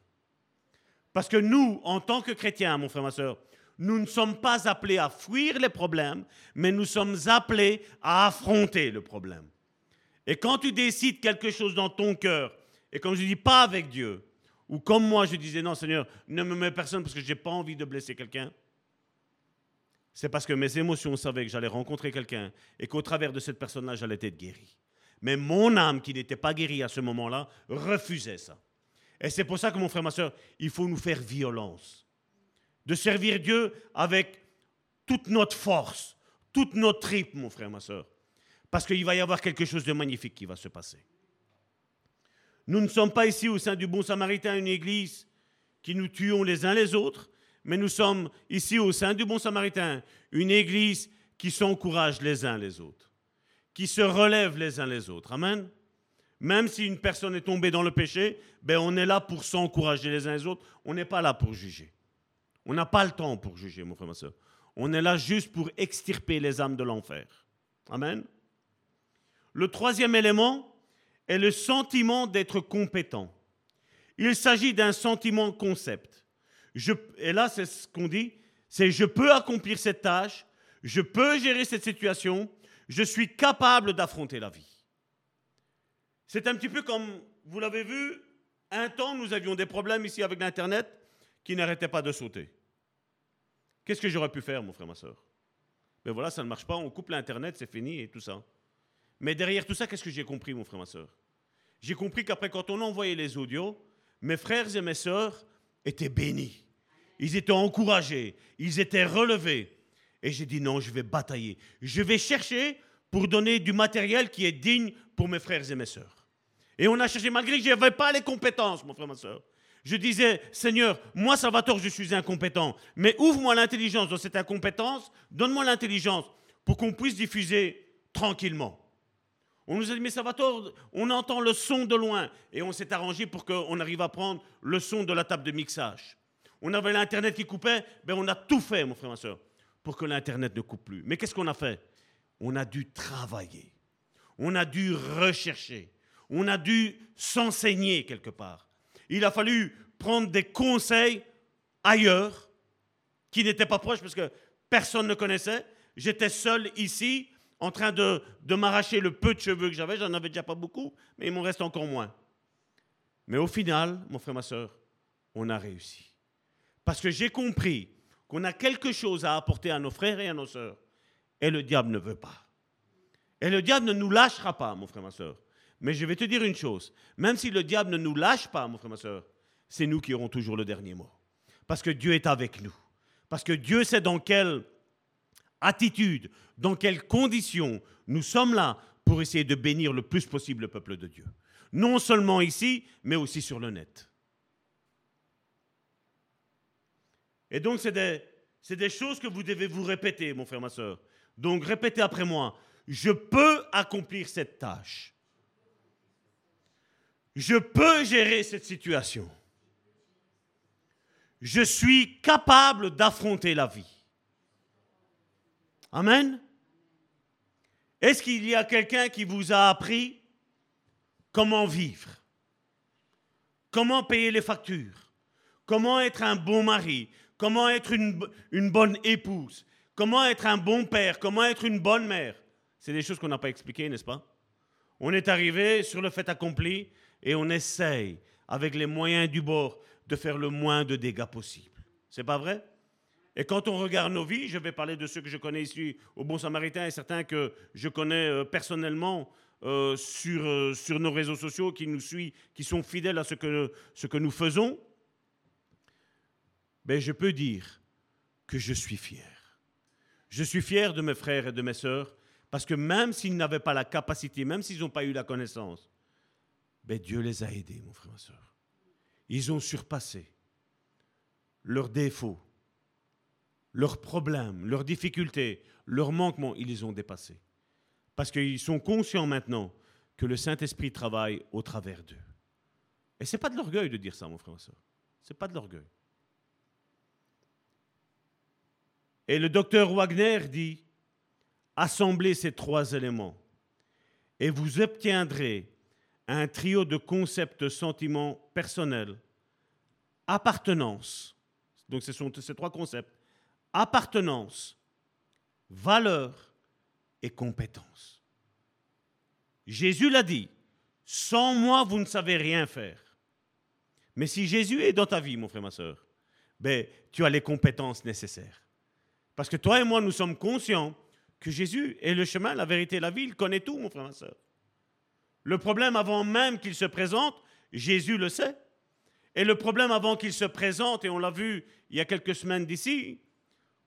Parce que nous, en tant que chrétiens, mon frère, ma soeur, nous ne sommes pas appelés à fuir les problèmes, mais nous sommes appelés à affronter le problème. Et quand tu décides quelque chose dans ton cœur, et comme je dis, pas avec Dieu, Ou comme moi, je disais, non Seigneur, ne me mets personne parce que je n'ai pas envie de blesser quelqu'un. C'est parce que mes émotions savaient que j'allais rencontrer quelqu'un et qu'au travers de cette personne-là, j'allais être guéri. Mais mon âme, qui n'était pas guérie à ce moment-là, refusait ça. Et c'est pour ça que mon frère, ma soeur, il faut nous faire violence. De servir Dieu avec toute notre force, toute notre tripe, mon frère, ma soeur. Parce qu'il va y avoir quelque chose de magnifique qui va se passer. Nous ne sommes pas ici au sein du Bon Samaritain, une église qui nous tuons les uns les autres, mais nous sommes ici au sein du Bon Samaritain, une église qui s'encourage les uns les autres, qui se relève les uns les autres. Amen. Même si une personne est tombée dans le péché, ben on est là pour s'encourager les uns les autres. On n'est pas là pour juger. On n'a pas le temps pour juger, mon frère, ma soeur. On est là juste pour extirper les âmes de l'enfer. Amen. Le troisième élément, est le sentiment d'être compétent. Il s'agit d'un sentiment concept. Et là, c'est ce qu'on dit, c'est je peux accomplir cette tâche, je peux gérer cette situation, je suis capable d'affronter la vie. C'est un petit peu comme, vous l'avez vu, un temps, nous avions des problèmes ici avec l'Internet qui n'arrêtaient pas de sauter. Qu'est-ce que j'aurais pu faire, mon frère, ma soeur Ben voilà, ça ne marche pas, on coupe l'Internet, c'est fini et tout ça. Mais derrière tout ça, qu'est-ce que j'ai compris, mon frère, ma soeur? J'ai compris qu'après, quand on envoyait les audios, mes frères et mes sœurs étaient bénis. Ils étaient encouragés, ils étaient relevés. Et j'ai dit non, je vais batailler. Je vais chercher pour donner du matériel qui est digne pour mes frères et mes sœurs. Et on a cherché, malgré que je n'avais pas les compétences, mon frère, ma soeur. Je disais, Seigneur, moi, Salvatore, je suis incompétent. Mais ouvre-moi l'intelligence dans cette incompétence, donne-moi l'intelligence pour qu'on puisse diffuser tranquillement. On nous a dit, mais ça va tordre, on entend le son de loin. Et on s'est arrangé pour qu'on arrive à prendre le son de la table de mixage. On avait l'Internet qui coupait, ben on a tout fait, mon frère, ma soeur, pour que l'Internet ne coupe plus. Mais qu'est-ce qu'on a fait? On a dû travailler. On a dû rechercher. On a dû s'enseigner quelque part. Il a fallu prendre des conseils ailleurs qui n'étaient pas proches parce que personne ne connaissait. J'étais seul ici en train de, m'arracher le peu de cheveux que j'avais. J'en avais déjà pas beaucoup, mais il m'en reste encore moins. Mais au final, mon frère, ma soeur, on a réussi. Parce que j'ai compris qu'on a quelque chose à apporter à nos frères et à nos sœurs. Et le diable ne veut pas. Et le diable ne nous lâchera pas, mon frère, ma soeur. Mais je vais te dire une chose. Même si le diable ne nous lâche pas, mon frère, ma soeur, c'est nous qui aurons toujours le dernier mot. Parce que Dieu est avec nous. Parce que Dieu sait dans quelle attitude, dans quelles conditions nous sommes là pour essayer de bénir le plus possible le peuple de Dieu. Non seulement ici, mais aussi sur le net. Et donc, c'est des, des, choses que vous devez vous répéter, mon frère, ma soeur. Donc, répétez après moi. Je peux accomplir cette tâche. Je peux gérer cette situation. Je suis capable d'affronter la vie. Amen. Est-ce qu'il y a quelqu'un qui vous a appris comment vivre? Comment payer les factures? Comment être un bon mari? Comment être une, bonne épouse? Comment être un bon père? Comment être une bonne mère? C'est des choses qu'on n'a pas expliquées, n'est-ce pas? On est arrivé sur le fait accompli et on essaye, avec les moyens du bord, de faire le moins de dégâts possible. C'est pas vrai? Et quand on regarde nos vies, je vais parler de ceux que je connais ici au Bon Samaritain et certains que je connais euh, personnellement euh, sur, euh, sur nos réseaux sociaux, qui nous suivent, qui sont fidèles à ce que, ce que nous faisons, ben je peux dire que je suis fier. Je suis fier de mes frères et de mes sœurs, parce que même s'ils n'avaient pas la capacité, même s'ils n'ont pas eu la connaissance, ben Dieu les a aidés, mon frère et ma sœur. Ils ont surpassé leurs défauts, leurs problèmes, leurs difficultés, leurs manquements, ils les ont dépassés. Parce qu'ils sont conscients maintenant que le Saint-Esprit travaille au travers d'eux. Et ce n'est pas de l'orgueil de dire ça, mon frère et. Ce n'est pas de l'orgueil. Et le docteur Wagner dit, assemblez ces trois éléments et vous obtiendrez un trio de concepts, sentiments personnels, appartenance, donc ce sont ces trois concepts, appartenance, valeur et compétence. Jésus l'a dit, sans moi, vous ne savez rien faire. Mais si Jésus est dans ta vie, mon frère, ma soeur, ben, tu as les compétences nécessaires. Parce que toi et moi, nous sommes conscients que Jésus est le chemin, la vérité, la vie. Il connaît tout, mon frère, ma soeur. Le problème, avant même qu'il se présente, Jésus le sait. Et le problème, avant qu'il se présente, et on l'a vu il y a quelques semaines d'ici,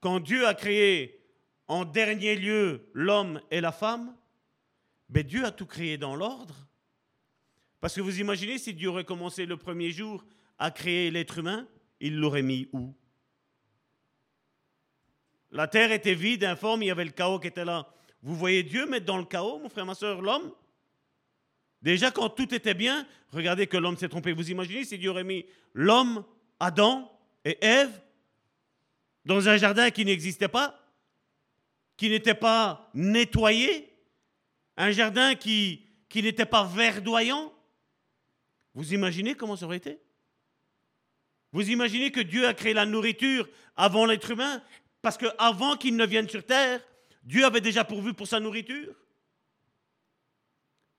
quand Dieu a créé en dernier lieu l'homme et la femme, ben Dieu a tout créé dans l'ordre. Parce que vous imaginez si Dieu aurait commencé le premier jour à créer l'être humain, il l'aurait mis où? La terre était vide, informe, il y avait le chaos qui était là. Vous voyez Dieu mettre dans le chaos, mon frère, ma soeur, l'homme? Déjà, quand tout était bien, regardez que l'homme s'est trompé. Vous imaginez si Dieu aurait mis l'homme, Adam et Ève dans un jardin qui n'existait pas, qui n'était pas nettoyé, un jardin qui, n'était pas verdoyant. Vous imaginez comment ça aurait été? Vous imaginez que Dieu a créé la nourriture avant l'être humain? Parce qu'avant qu'il ne vienne sur terre, Dieu avait déjà pourvu pour sa nourriture.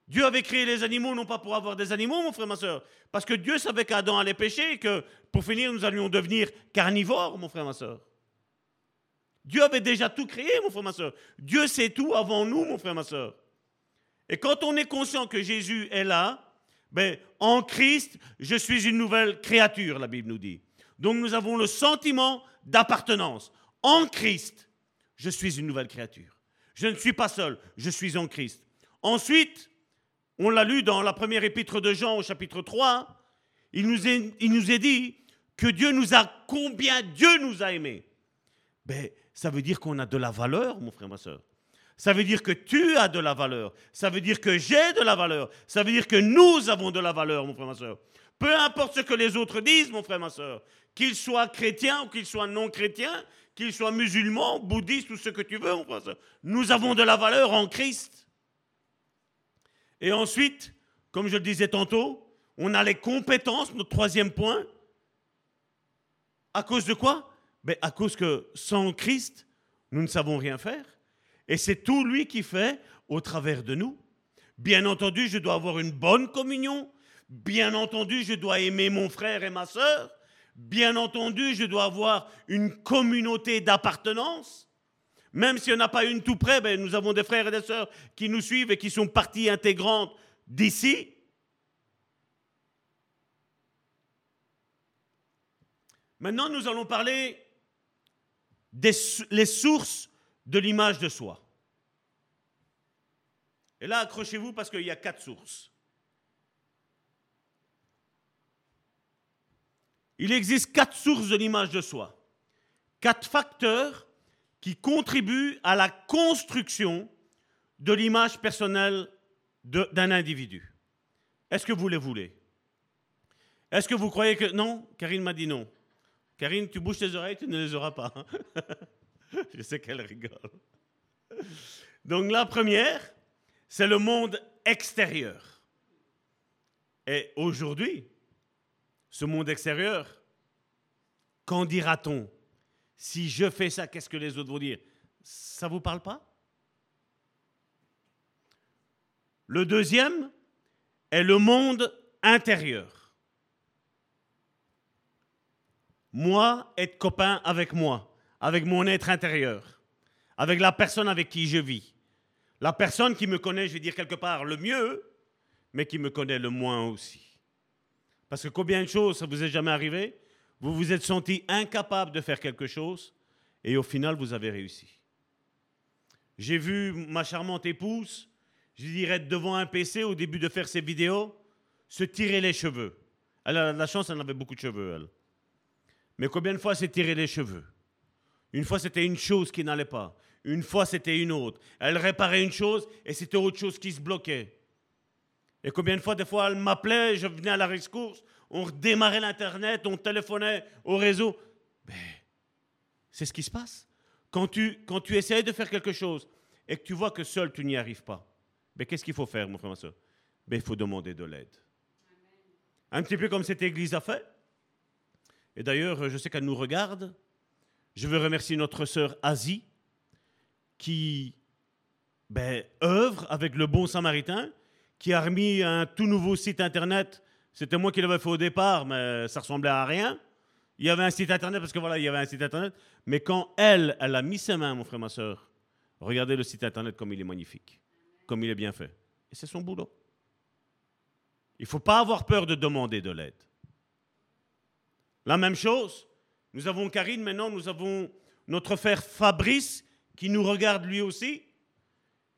Dieu avait créé les animaux non pas pour avoir des animaux, mon frère, ma soeur, parce que Dieu savait qu'Adam allait pécher et que pour finir, nous allions devenir carnivores, mon frère, ma soeur. Dieu avait déjà tout créé, mon frère, ma soeur. Dieu sait tout avant nous, mon frère, ma soeur. Et quand on est conscient que Jésus est là, ben, en Christ, je suis une nouvelle créature, la Bible nous dit. Donc nous avons le sentiment d'appartenance. En Christ, je suis une nouvelle créature. Je ne suis pas seul, je suis en Christ. Ensuite, on l'a lu dans la première épître de Jean au chapitre 3. Il nous est, il nous est dit que Dieu nous a, combien Dieu nous a aimés. Ben, ça veut dire qu'on a de la valeur, mon frère, ma soeur. Ça veut dire que tu as de la valeur. Ça veut dire que j'ai de la valeur. Ça veut dire que nous avons de la valeur, mon frère, ma soeur. Peu importe ce que les autres disent, mon frère, ma soeur, qu'ils soient chrétiens ou qu'ils soient non chrétiens, qu'ils soient musulmans, bouddhistes ou ce que tu veux, mon frère, ma soeur, nous avons de la valeur en Christ. Et ensuite, comme je le disais tantôt, on a les compétences, notre troisième point. À cause de quoi? Ben, À cause que sans Christ, nous ne savons rien faire. Et c'est tout lui qui fait au travers de nous. Bien entendu, je dois avoir une bonne communion. Bien entendu, je dois aimer mon frère et ma sœur. Bien entendu, je dois avoir une communauté d'appartenance. Même si on n'a pas une tout près, ben, nous avons des frères et des sœurs qui nous suivent et qui sont partie intégrante d'ici. Maintenant, nous allons parler des les sources de l'image de soi. Et là, accrochez-vous parce qu'il y a quatre sources. Il existe quatre sources de l'image de soi. Quatre facteurs qui contribue à la construction de l'image personnelle d'un individu. Est-ce que vous les voulez? Est-ce que vous croyez que... Non? Karine m'a dit non. Karine, tu bouges tes oreilles, tu ne les auras pas. Je sais qu'elle rigole. Donc la première, c'est le monde extérieur. Et aujourd'hui, ce monde extérieur, qu'en dira-t-on? Si je fais ça, qu'est-ce que les autres vont dire? Ça ne vous parle pas? Le deuxième est le monde intérieur. Moi, être copain avec moi, avec mon être intérieur, avec la personne avec qui je vis. La personne qui me connaît, je vais dire quelque part, le mieux, mais qui me connaît le moins aussi. Parce que combien de choses, ça vous est jamais arrivé? Vous vous êtes senti incapable de faire quelque chose et au final, vous avez réussi. J'ai vu ma charmante épouse, je dirais, devant un PC au début de faire ses vidéos, se tirer les cheveux. Elle a la chance, elle avait beaucoup de cheveux, elle. Mais combien de fois s'est tiré les cheveux? Une fois, c'était une chose qui n'allait pas. Une fois, c'était une autre. Elle réparait une chose et c'était autre chose qui se bloquait. Et combien de fois, des fois, elle m'appelait, je venais à la rescourse, on redémarrait l'Internet, on téléphonait au réseau. Ben, c'est ce qui se passe. Quand tu, quand tu essayes de faire quelque chose et que tu vois que seul tu n'y arrives pas, ben, qu'est-ce qu'il faut faire, mon frère, ma soeur? Ben, Il faut demander de l'aide. Un petit peu comme cette église a fait. Et d'ailleurs, je sais qu'elle nous regarde. Je veux remercier notre sœur Asie qui ben, œuvre avec le bon samaritain, qui a remis un tout nouveau site internet C'était moi qui l'avais fait au départ, mais ça ressemblait à rien. Il y avait un site internet, parce que voilà, il y avait un site internet. Mais quand elle, elle a mis ses mains, mon frère, ma soeur, regardez le site internet comme il est magnifique, comme il est bien fait. Et c'est son boulot. Il ne faut pas avoir peur de demander de l'aide. La même chose, nous avons Karine, maintenant nous avons notre frère Fabrice qui nous regarde lui aussi,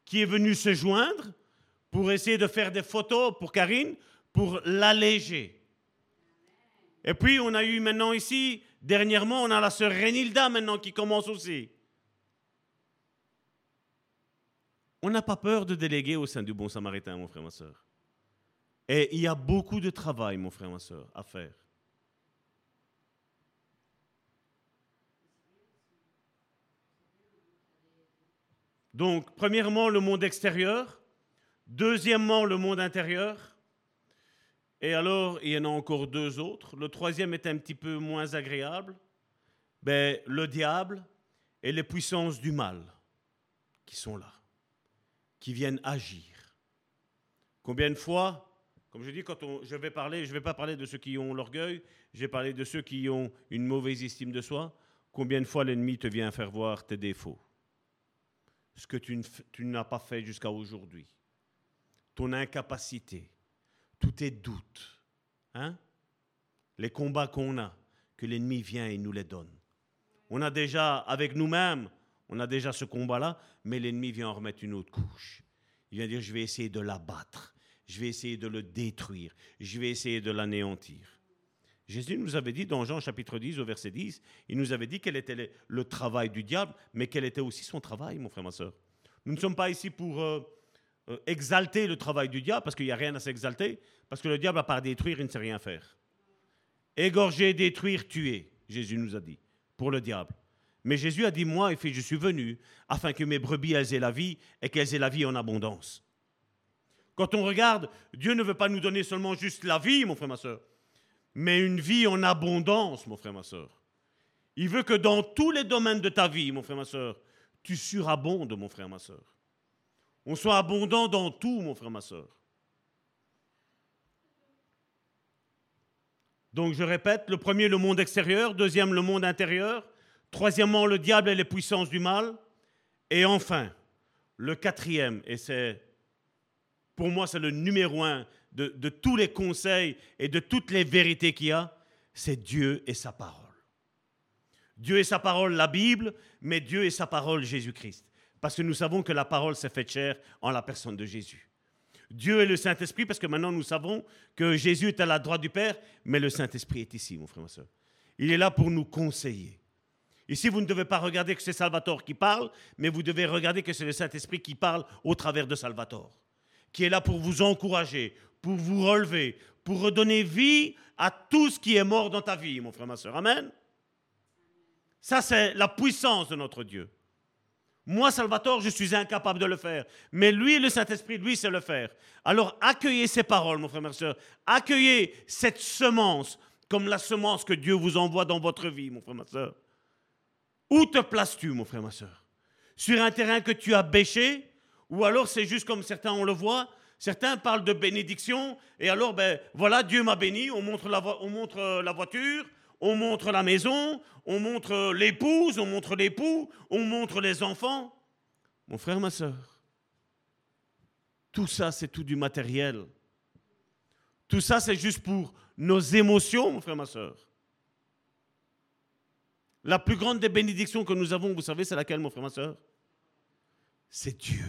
qui est venu se joindre pour essayer de faire des photos pour Karine, pour l'alléger. Et puis on a eu maintenant ici, dernièrement, on a la sœur Renilda maintenant qui commence aussi. On n'a pas peur de déléguer au sein du Bon Samaritain, mon frère, ma soeur. Et il y a beaucoup de travail, mon frère, ma soeur, à faire. Donc, premièrement, le monde extérieur. Deuxièmement, le monde intérieur. Et alors, il y en a encore deux autres. Le troisième est un petit peu moins agréable. Ben, le diable et les puissances du mal qui sont là, qui viennent agir. Combien de fois comme je dis, quand je vais parler, je ne vais pas parler de ceux qui ont l'orgueil, je vais parler de ceux qui ont une mauvaise estime de soi. Combien de fois l'ennemi te vient faire voir tes défauts? Ce que tu, n'as pas fait jusqu'à aujourd'hui. Ton incapacité, tous tes doutes. Hein les combats qu'on a, que l'ennemi vient et nous les donne. On a déjà, avec nous-mêmes, on a déjà ce combat-là, mais l'ennemi vient en remettre une autre couche. Il vient dire, je vais essayer de l'abattre je vais essayer de le détruire, je vais essayer de l'anéantir. Jésus nous avait dit dans Jean chapitre 10 au verset 10, il nous avait dit quel était le, travail du diable, mais quel était aussi son travail, mon frère, ma soeur. Nous ne sommes pas ici pour euh, euh, exalter le travail du diable, parce qu'il n'y a rien à s'exalter, parce que le diable, à part détruire, il ne sait rien faire. Égorger, détruire, tuer, Jésus nous a dit, pour le diable. Mais Jésus a dit, moi, je suis venu afin que mes brebis aient la vie et qu'elles aient la vie en abondance. Quand on regarde, Dieu ne veut pas nous donner seulement juste la vie, mon frère, ma soeur, mais une vie en abondance, mon frère, ma soeur. Il veut que dans tous les domaines de ta vie, mon frère, ma soeur, tu surabondes, mon frère, ma soeur. On soit abondant dans tout, mon frère, ma soeur. Donc je répète, le premier, le monde extérieur, deuxième, le monde intérieur, troisièmement, le diable et les puissances du mal, et enfin, le quatrième, et c'est pour moi, c'est le numéro un de, tous les conseils et de toutes les vérités qu'il y a, c'est Dieu et sa parole. Dieu et sa parole, la Bible, mais Dieu et sa parole, Jésus-Christ. Parce que nous savons que la parole s'est faite chair en la personne de Jésus. Dieu et le Saint-Esprit, parce que maintenant nous savons que Jésus est à la droite du Père, mais le Saint-Esprit est ici, mon frère, ma soeur. Il est là pour nous conseiller. Ici, vous ne devez pas regarder que c'est Salvatore qui parle, mais vous devez regarder que c'est le Saint-Esprit qui parle au travers de Salvatore qui est là pour vous encourager, pour vous relever, pour redonner vie à tout ce qui est mort dans ta vie, mon frère, ma soeur. Amen. Ça, c'est la puissance de notre Dieu. Moi, Salvatore, je suis incapable de le faire. Mais lui, le Saint-Esprit, lui, sait le faire. Alors, accueillez ces paroles, mon frère, ma soeur. Accueillez cette semence comme la semence que Dieu vous envoie dans votre vie, mon frère, ma soeur. Où te places-tu, mon frère, ma soeur? Sur un terrain que tu as bêché ou alors c'est juste comme certains on le voit, certains parlent de bénédiction, et alors, ben voilà, Dieu m'a béni, on montre, la, on montre euh, la voiture, on montre la maison, on montre l'épouse, on montre l'époux, on montre les enfants. Mon frère, ma soeur, tout ça, c'est tout du matériel. Tout ça, c'est juste pour nos émotions, mon frère, ma soeur. La plus grande des bénédictions que nous avons, vous savez, c'est laquelle, mon frère, ma soeur C'est Dieu.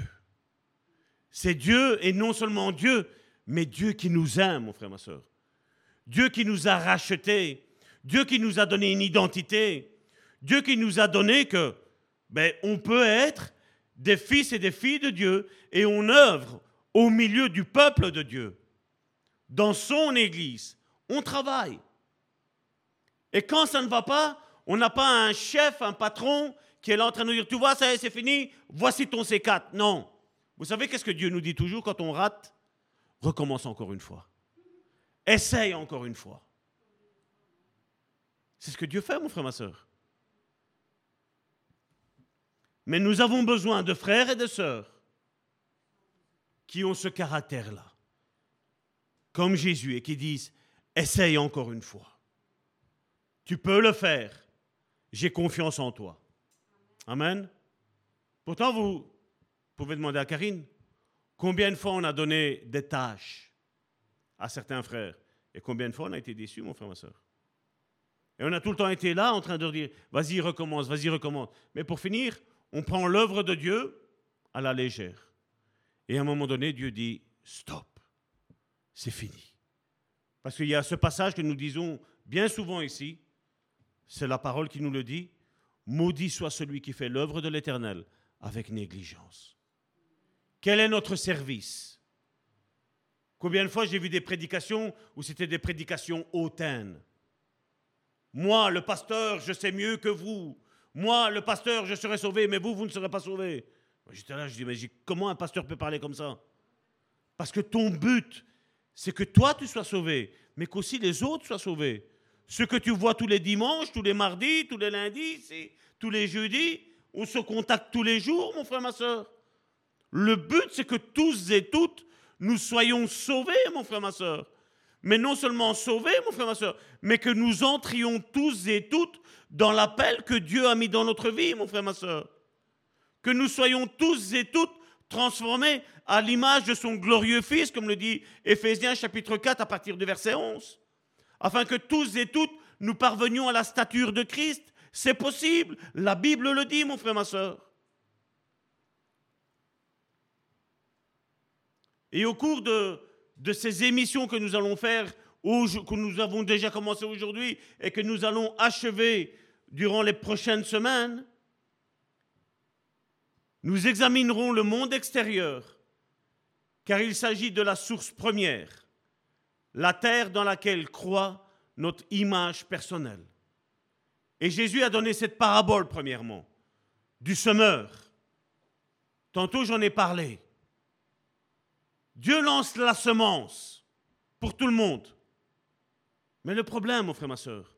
C'est Dieu, et non seulement Dieu, mais Dieu qui nous aime, mon frère, ma soeur. Dieu qui nous a rachetés. Dieu qui nous a donné une identité. Dieu qui nous a donné que, ben, on peut être des fils et des filles de Dieu et on œuvre au milieu du peuple de Dieu, dans son Église. On travaille. Et quand ça ne va pas, on n'a pas un chef, un patron qui est là en train de nous dire, tu vois, ça c'est fini, voici ton C4. Non. Vous savez qu'est-ce que Dieu nous dit toujours quand on rate? Recommence encore une fois. Essaye encore une fois. C'est ce que Dieu fait, mon frère, ma soeur. Mais nous avons besoin de frères et de sœurs qui ont ce caractère-là. comme Jésus et qui disent, essaye encore une fois. Tu peux le faire. J'ai confiance en toi. Amen. Pourtant, vous pouvez demander à Karine, combien de fois on a donné des tâches à certains frères et combien de fois on a été déçus, mon frère, ma soeur? Et on a tout le temps été là en train de dire, vas-y, recommence, vas-y, recommence. Mais pour finir, on prend l'œuvre de Dieu à la légère. Et à un moment donné, Dieu dit, stop, c'est fini. Parce qu'il y a ce passage que nous disons bien souvent ici, c'est la parole qui nous le dit, maudit soit celui qui fait l'œuvre de l'Éternel avec négligence. Quel est notre service? Combien de fois j'ai vu des prédications où c'était des prédications hautaines? Moi, le pasteur, je sais mieux que vous. Moi, le pasteur, je serai sauvé, mais vous, vous ne serez pas sauvé. J'étais là, je dis, mais comment un pasteur peut parler comme ça? Parce que ton but, c'est que toi, tu sois sauvé, mais qu'aussi les autres soient sauvés. Ce que tu vois tous les dimanches, tous les mardis, tous les lundis, tous les jeudis, on se contacte tous les jours, mon frère, ma soeur. Le but, c'est que tous et toutes, nous soyons sauvés, mon frère, ma soeur. Mais non seulement sauvés, mon frère, ma soeur, mais que nous entrions tous et toutes dans l'appel que Dieu a mis dans notre vie, mon frère, ma soeur. Que nous soyons tous et toutes transformés à l'image de son glorieux Fils, comme le dit Éphésiens chapitre 4 à partir du verset 11. Afin que tous et toutes nous parvenions à la stature de Christ. C'est possible. La Bible le dit, mon frère, ma soeur. Et au cours de, ces émissions que nous allons faire, que nous avons déjà commencé aujourd'hui et que nous allons achever durant les prochaines semaines, nous examinerons le monde extérieur, car il s'agit de la source première, la terre dans laquelle croit notre image personnelle. Et Jésus a donné cette parabole, premièrement, du semeur. Tantôt j'en ai parlé. Dieu lance la semence pour tout le monde. Mais le problème, mon frère, ma soeur,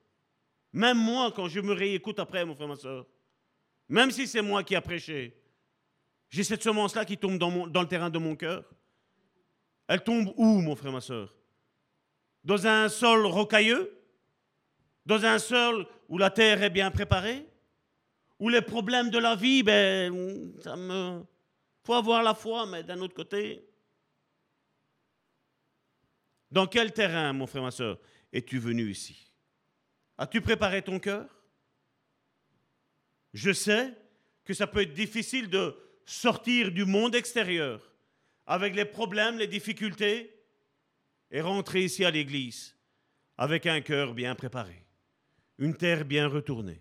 même moi, quand je me réécoute après, mon frère, ma soeur, même si c'est moi qui ai prêché, j'ai cette semence-là qui tombe dans, dans, le terrain de mon cœur. Elle tombe où, mon frère, ma soeur? Dans un sol rocailleux? Dans un sol où la terre est bien préparée? Où les problèmes de la vie, ben, ça me... faut avoir la foi, mais d'un autre côté, dans quel terrain, mon frère, ma soeur, es-tu venu ici? As-tu préparé ton cœur? Je sais que ça peut être difficile de sortir du monde extérieur avec les problèmes, les difficultés et rentrer ici à l'église avec un cœur bien préparé, une terre bien retournée.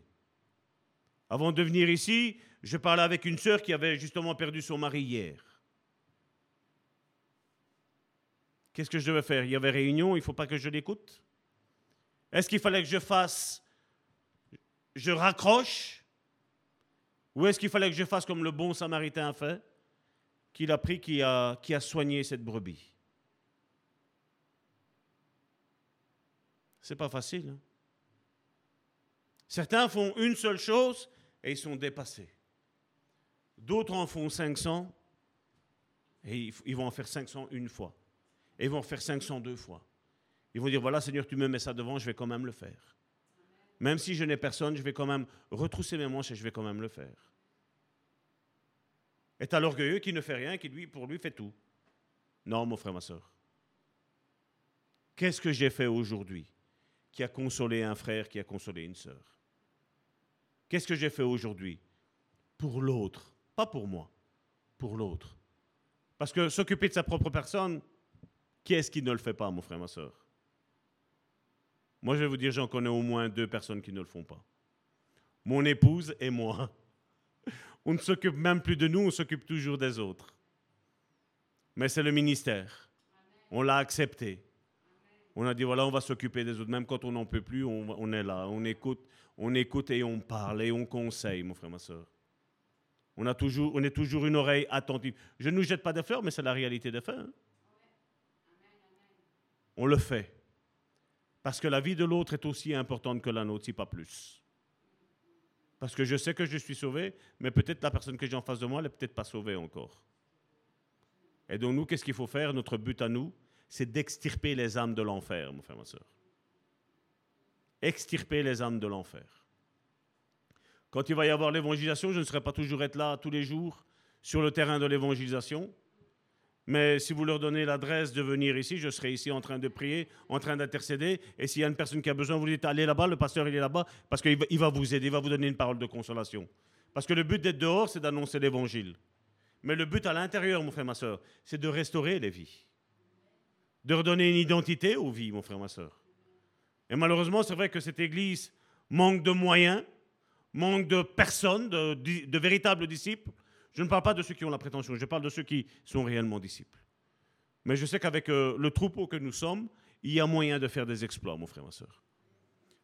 Avant de venir ici, je parlais avec une sœur qui avait justement perdu son mari hier. Qu'est-ce que je devais faire? Il y avait réunion, il ne faut pas que je l'écoute? Est-ce qu'il fallait que je fasse, je raccroche? Ou est-ce qu'il fallait que je fasse comme le bon samaritain a fait, qu'il a pris, qui a, a soigné cette brebis? C'est pas facile. Hein? Certains font une seule chose et ils sont dépassés. D'autres en font 500 et ils vont en faire 500 une fois. Et ils vont refaire 502 fois. Ils vont dire, voilà Seigneur, tu me mets ça devant, je vais quand même le faire. Même si je n'ai personne, je vais quand même retrousser mes manches et je vais quand même le faire. Et à l'orgueilleux qui ne fait rien, qui lui, pour lui, fait tout. Non, mon frère, ma soeur. Qu'est-ce que j'ai fait aujourd'hui qui a consolé un frère, qui a consolé une sœur? Qu'est-ce que j'ai fait aujourd'hui Pour l'autre, pas pour moi, pour l'autre. Parce que s'occuper de sa propre personne, qui est-ce qui ne le fait pas, mon frère, ma soeur? Moi, je vais vous dire, j'en connais au moins deux personnes qui ne le font pas. Mon épouse et moi. On ne s'occupe même plus de nous, on s'occupe toujours des autres. Mais c'est le ministère. On l'a accepté. On a dit, voilà, on va s'occuper des autres. Même quand on n'en peut plus, on, on, est là. On écoute, on écoute et on parle et on conseille, mon frère, ma soeur. On, a toujours, on est toujours une oreille attentive. Je ne nous jette pas des fleurs, mais c'est la réalité des faits. Hein on le fait. Parce que la vie de l'autre est aussi importante que la nôtre, si pas plus. Parce que je sais que je suis sauvé, mais peut-être la personne que j'ai en face de moi, elle n'est peut-être pas sauvée encore. Et donc nous, qu'est-ce qu'il faut faire? Notre but à nous, c'est d'extirper les âmes de l'enfer, mon frère, ma soeur. Extirper les âmes de l'enfer. Quand il va y avoir l'évangélisation, je ne serai pas toujours être là tous les jours sur le terrain de l'évangélisation. Mais si vous leur donnez l'adresse de venir ici, je serai ici en train de prier, en train d'intercéder. Et s'il y a une personne qui a besoin, vous dites allez là-bas, le pasteur il est là-bas, parce qu'il va, vous aider, il va vous donner une parole de consolation. Parce que le but d'être dehors, c'est d'annoncer l'évangile. Mais le but à l'intérieur, mon frère, ma soeur, c'est de restaurer les vies. De redonner une identité aux vies, mon frère, ma soeur. Et malheureusement, c'est vrai que cette église manque de moyens, manque de personnes, de, de véritables disciples. Je ne parle pas de ceux qui ont la prétention, je parle de ceux qui sont réellement disciples. Mais je sais qu'avec euh, le troupeau que nous sommes, il y a moyen de faire des exploits, mon frère, ma soeur.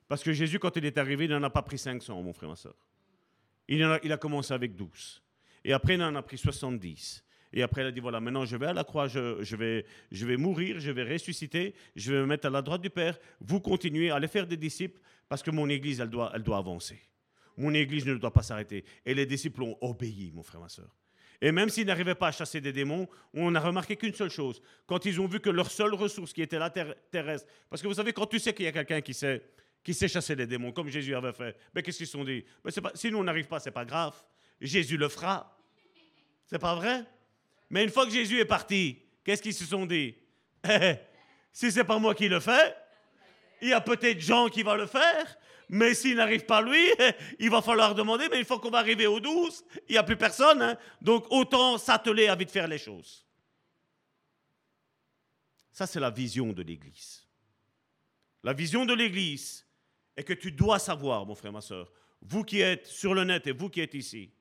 Parce que Jésus, quand il est arrivé, il n'en a pas pris 500, mon frère, ma soeur. Il, a, commencé avec 12. Et après, il en a pris 70. Et après, il a dit, voilà, maintenant je vais à la croix, je, vais, mourir, je vais ressusciter, je vais me mettre à la droite du Père. Vous continuez à aller faire des disciples parce que mon Église, elle doit avancer. Mon Église ne doit pas s'arrêter. Et les disciples ont obéi, mon frère, ma soeur. Et même s'ils n'arrivaient pas à chasser des démons, on n'a remarqué qu'une seule chose. Quand ils ont vu que leur seule ressource qui était la terre, terrestre, parce que vous savez, quand tu sais qu'il y a quelqu'un qui sait, qui sait chasser les démons, comme Jésus avait fait, mais qu'est-ce qu'ils se sont dit? Mais pas, Si nous, on n'arrive pas, c'est pas grave. Jésus le fera. C'est pas vrai? Mais une fois que Jésus est parti, qu'est-ce qu'ils se sont dit? Si c'est pas moi qui le fais, il y a peut-être Jean qui va le faire, mais s'il n'arrive pas lui, il va falloir demander, mais une fois qu'on va arriver au 12, il n'y a plus personne. Hein. Donc autant s'atteler à vite faire les choses. Ça, c'est la vision de l'Église. La vision de l'Église est que tu dois savoir, mon frère, ma soeur, vous qui êtes sur le net et vous qui êtes ici,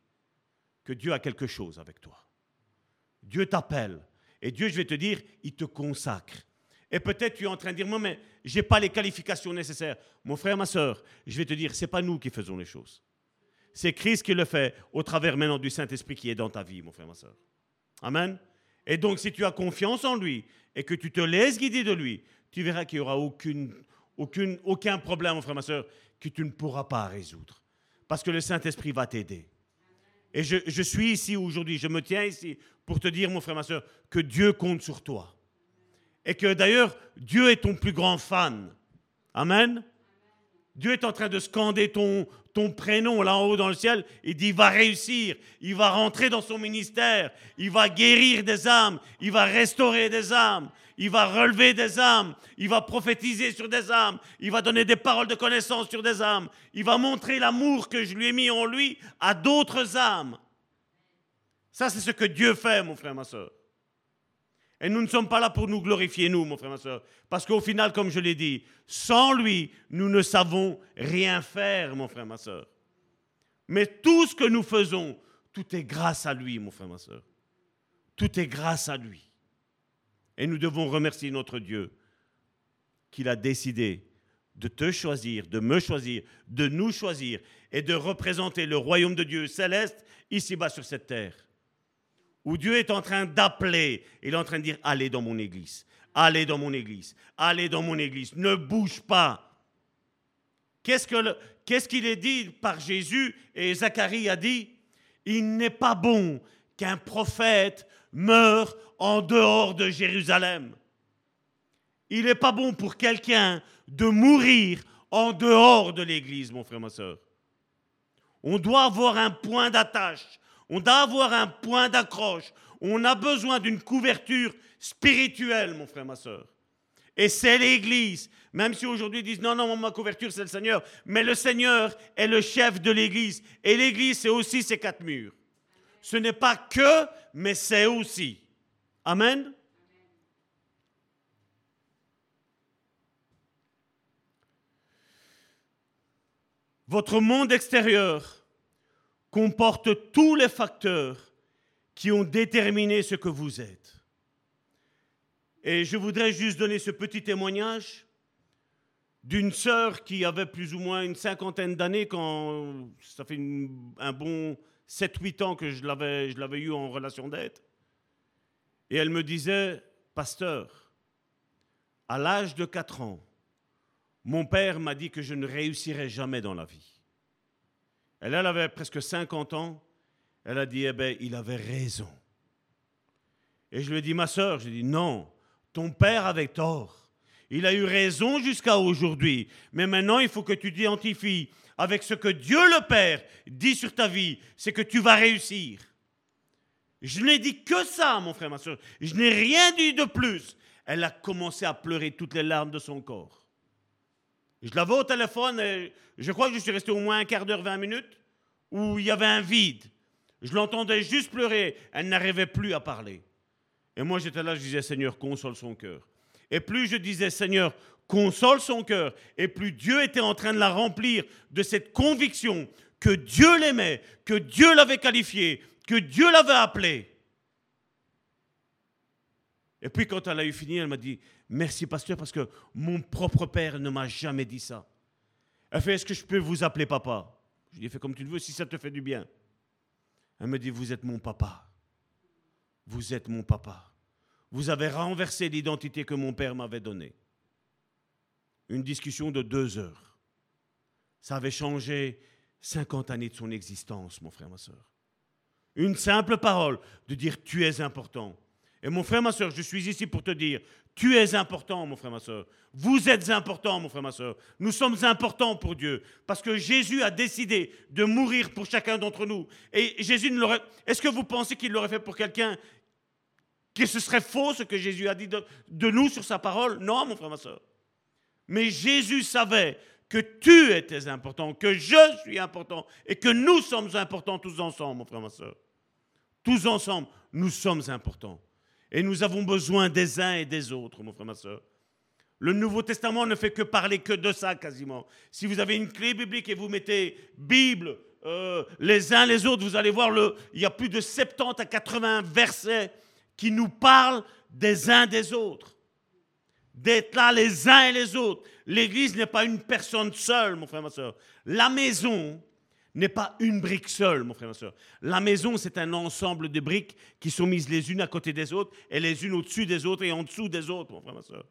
que Dieu a quelque chose avec toi. Dieu t'appelle. Et Dieu, je vais te dire, il te consacre. Et peut-être tu es en train de dire, moi, mais je n'ai pas les qualifications nécessaires. Mon frère, ma soeur, je vais te dire, ce n'est pas nous qui faisons les choses. C'est Christ qui le fait au travers maintenant du Saint-Esprit qui est dans ta vie, mon frère, ma soeur. Amen. Et donc, si tu as confiance en lui et que tu te laisses guider de lui, tu verras qu'il n'y aura aucune, aucun problème, mon frère, ma soeur, que tu ne pourras pas résoudre. Parce que le Saint-Esprit va t'aider. Et je, je suis ici aujourd'hui, je me tiens ici pour te dire, mon frère, ma soeur, que Dieu compte sur toi et que d'ailleurs Dieu est ton plus grand fan. Amen. Dieu est en train de scander ton, ton prénom là en haut dans le ciel. Il dit, il va réussir, il va rentrer dans son ministère, il va guérir des âmes, il va restaurer des âmes, il va relever des âmes, il va prophétiser sur des âmes, il va donner des paroles de connaissance sur des âmes, il va montrer l'amour que je lui ai mis en lui à d'autres âmes. Ça, c'est ce que Dieu fait, mon frère, ma soeur. Et nous ne sommes pas là pour nous glorifier, nous, mon frère, ma soeur. Parce qu'au final, comme je l'ai dit, sans lui, nous ne savons rien faire, mon frère, ma soeur. Mais tout ce que nous faisons, tout est grâce à lui, mon frère, ma soeur. Tout est grâce à lui. Et nous devons remercier notre Dieu qu'il a décidé de te choisir, de me choisir, de nous choisir et de représenter le royaume de Dieu céleste ici-bas sur cette terre où Dieu est en train d'appeler, il est en train de dire, allez dans mon église, allez dans mon église, allez dans mon église, ne bouge pas. Qu'est-ce qu'il est dit par Jésus et Zacharie a dit? Il n'est pas bon qu'un prophète meure en dehors de Jérusalem. Il n'est pas bon pour quelqu'un de mourir en dehors de l'église, mon frère, ma soeur. On doit avoir un point d'attache on doit avoir un point d'accroche. On a besoin d'une couverture spirituelle, mon frère, ma soeur. Et c'est l'Église. Même si aujourd'hui ils disent non, non, ma couverture, c'est le Seigneur. Mais le Seigneur est le chef de l'Église. Et l'Église, c'est aussi ces quatre murs. Ce n'est pas que, mais c'est aussi. Amen. Votre monde extérieur comporte tous les facteurs qui ont déterminé ce que vous êtes. Et je voudrais juste donner ce petit témoignage d'une sœur qui avait plus ou moins une cinquantaine d'années quand ça fait un bon 7-8 ans que je l'avais, je l'avais eu en relation d'aide. Et elle me disait, pasteur, à l'âge de 4 ans, mon père m'a dit que je ne réussirais jamais dans la vie. Elle, avait presque 50 ans. Elle a dit, eh bien, il avait raison. Et je lui ai dit, ma soeur, j'ai dit, non, ton père avait tort. Il a eu raison jusqu'à aujourd'hui. Mais maintenant, il faut que tu t'identifies avec ce que Dieu le Père dit sur ta vie. C'est que tu vas réussir. Je n'ai dit que ça, mon frère, ma soeur. Je n'ai rien dit de plus. Elle a commencé à pleurer toutes les larmes de son corps. Je l'avais au téléphone et je crois que je suis resté au moins un quart d'heure, vingt minutes, où il y avait un vide. Je l'entendais juste pleurer. Elle n'arrivait plus à parler. Et moi, j'étais là, je disais, Seigneur, console son cœur. Et plus je disais, Seigneur, console son cœur, et plus Dieu était en train de la remplir de cette conviction que Dieu l'aimait, que Dieu l'avait qualifié, que Dieu l'avait appelé. Et puis quand elle a eu fini, elle m'a dit, merci pasteur, parce que mon propre père ne m'a jamais dit ça. Elle fait, est-ce que je peux vous appeler papa? Je lui ai fait comme tu le veux, si ça te fait du bien. Elle me dit, vous êtes mon papa. Vous êtes mon papa. Vous avez renversé l'identité que mon père m'avait donnée. Une discussion de deux heures. Ça avait changé 50 années de son existence, mon frère, ma soeur. Une simple parole de dire tu es important. Et mon frère, ma soeur, je suis ici pour te dire, tu es important, mon frère, ma soeur. Vous êtes important, mon frère, ma soeur. Nous sommes importants pour Dieu. Parce que Jésus a décidé de mourir pour chacun d'entre nous. Et Jésus ne l'aurait. Est-ce que vous pensez qu'il l'aurait fait pour quelqu'un que ce serait faux ce que Jésus a dit de, de nous sur sa parole? Non, mon frère, ma soeur. Mais Jésus savait que tu étais important, que je suis important et que nous sommes importants tous ensemble, mon frère, ma soeur. Tous ensemble, nous sommes importants. Et nous avons besoin des uns et des autres, mon frère, ma soeur. Le Nouveau Testament ne fait que parler que de ça quasiment. Si vous avez une clé biblique et vous mettez Bible, euh, les uns les autres, vous allez voir, le, il y a plus de 70 à 80 versets qui nous parlent des uns des autres d'être là les uns et les autres. L'église n'est pas une personne seule, mon frère, ma soeur. La maison n'est pas une brique seule, mon frère, ma soeur. La maison, c'est un ensemble de briques qui sont mises les unes à côté des autres et les unes au-dessus des autres et en dessous des autres, mon frère, ma soeur.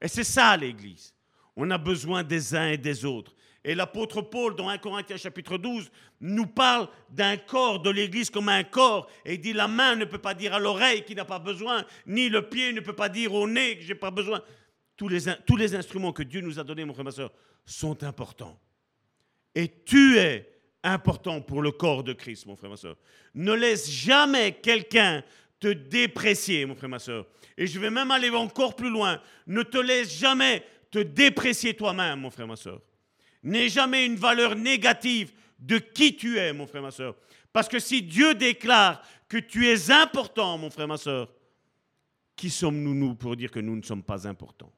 Et c'est ça l'église. On a besoin des uns et des autres. Et l'apôtre Paul, dans 1 Corinthiens chapitre 12, nous parle d'un corps de l'Église comme un corps. Et il dit, la main ne peut pas dire à l'oreille qu'il n'a pas besoin, ni le pied ne peut pas dire au nez que je n'ai pas besoin. Tous les, instruments que Dieu nous a donnés, mon frère, ma soeur, sont importants. Et tu es important pour le corps de Christ, mon frère, ma soeur. Ne laisse jamais quelqu'un te déprécier, mon frère, ma soeur. Et je vais même aller encore plus loin. Ne te laisse jamais te déprécier toi-même, mon frère, ma soeur n'est jamais une valeur négative de qui tu es, mon frère, ma soeur. Parce que si Dieu déclare que tu es important, mon frère, ma soeur, qui sommes-nous, nous, pour dire que nous ne sommes pas importants?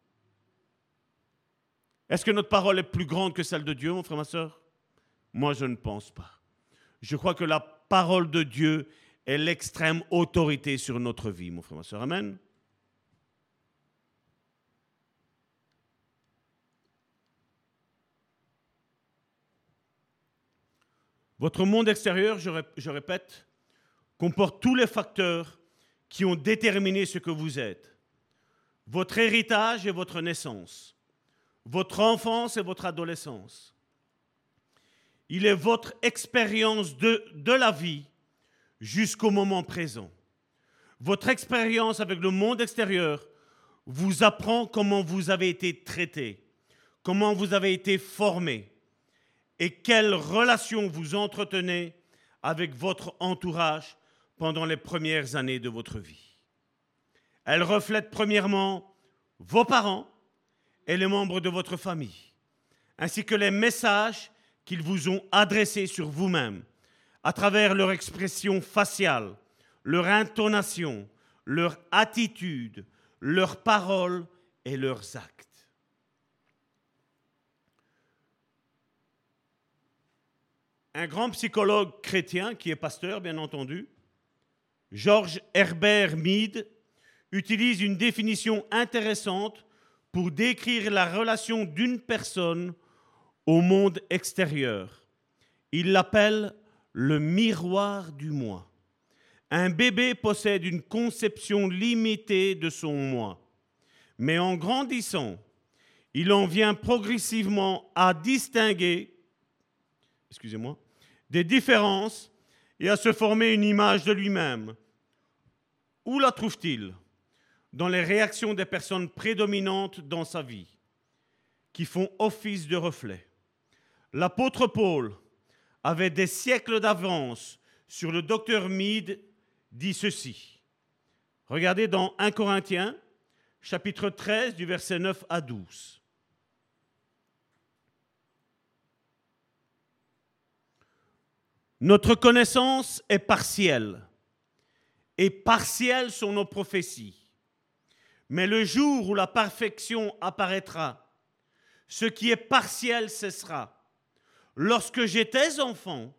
Est-ce que notre parole est plus grande que celle de Dieu, mon frère, ma soeur? Moi, je ne pense pas. Je crois que la parole de Dieu est l'extrême autorité sur notre vie, mon frère, ma soeur. Amen. Votre monde extérieur, je répète, comporte tous les facteurs qui ont déterminé ce que vous êtes. Votre héritage et votre naissance, votre enfance et votre adolescence. Il est votre expérience de, de la vie jusqu'au moment présent. Votre expérience avec le monde extérieur vous apprend comment vous avez été traité, comment vous avez été formé, et quelle relation vous entretenez avec votre entourage pendant les premières années de votre vie. Elle reflète premièrement vos parents et les membres de votre famille, ainsi que les messages qu'ils vous ont adressés sur vous-même à travers leur expression faciale, leur intonation, leur attitude, leurs paroles et leurs actes. un grand psychologue chrétien, qui est pasteur bien entendu, Georges Herbert Mead, utilise une définition intéressante pour décrire la relation d'une personne au monde extérieur. Il l'appelle le miroir du moi. Un bébé possède une conception limitée de son moi, mais en grandissant, il en vient progressivement à distinguer excusez-moi, des différences et à se former une image de lui-même. Où la trouve-t-il? Dans les réactions des personnes prédominantes dans sa vie, qui font office de reflet. L'apôtre Paul avait des siècles d'avance sur le docteur Meade, dit ceci. Regardez dans 1 Corinthiens, chapitre 13, du verset 9 à 12. Notre connaissance est partielle, et partielles sont nos prophéties. Mais le jour où la perfection apparaîtra, ce qui est partiel cessera. Lorsque j'étais enfant,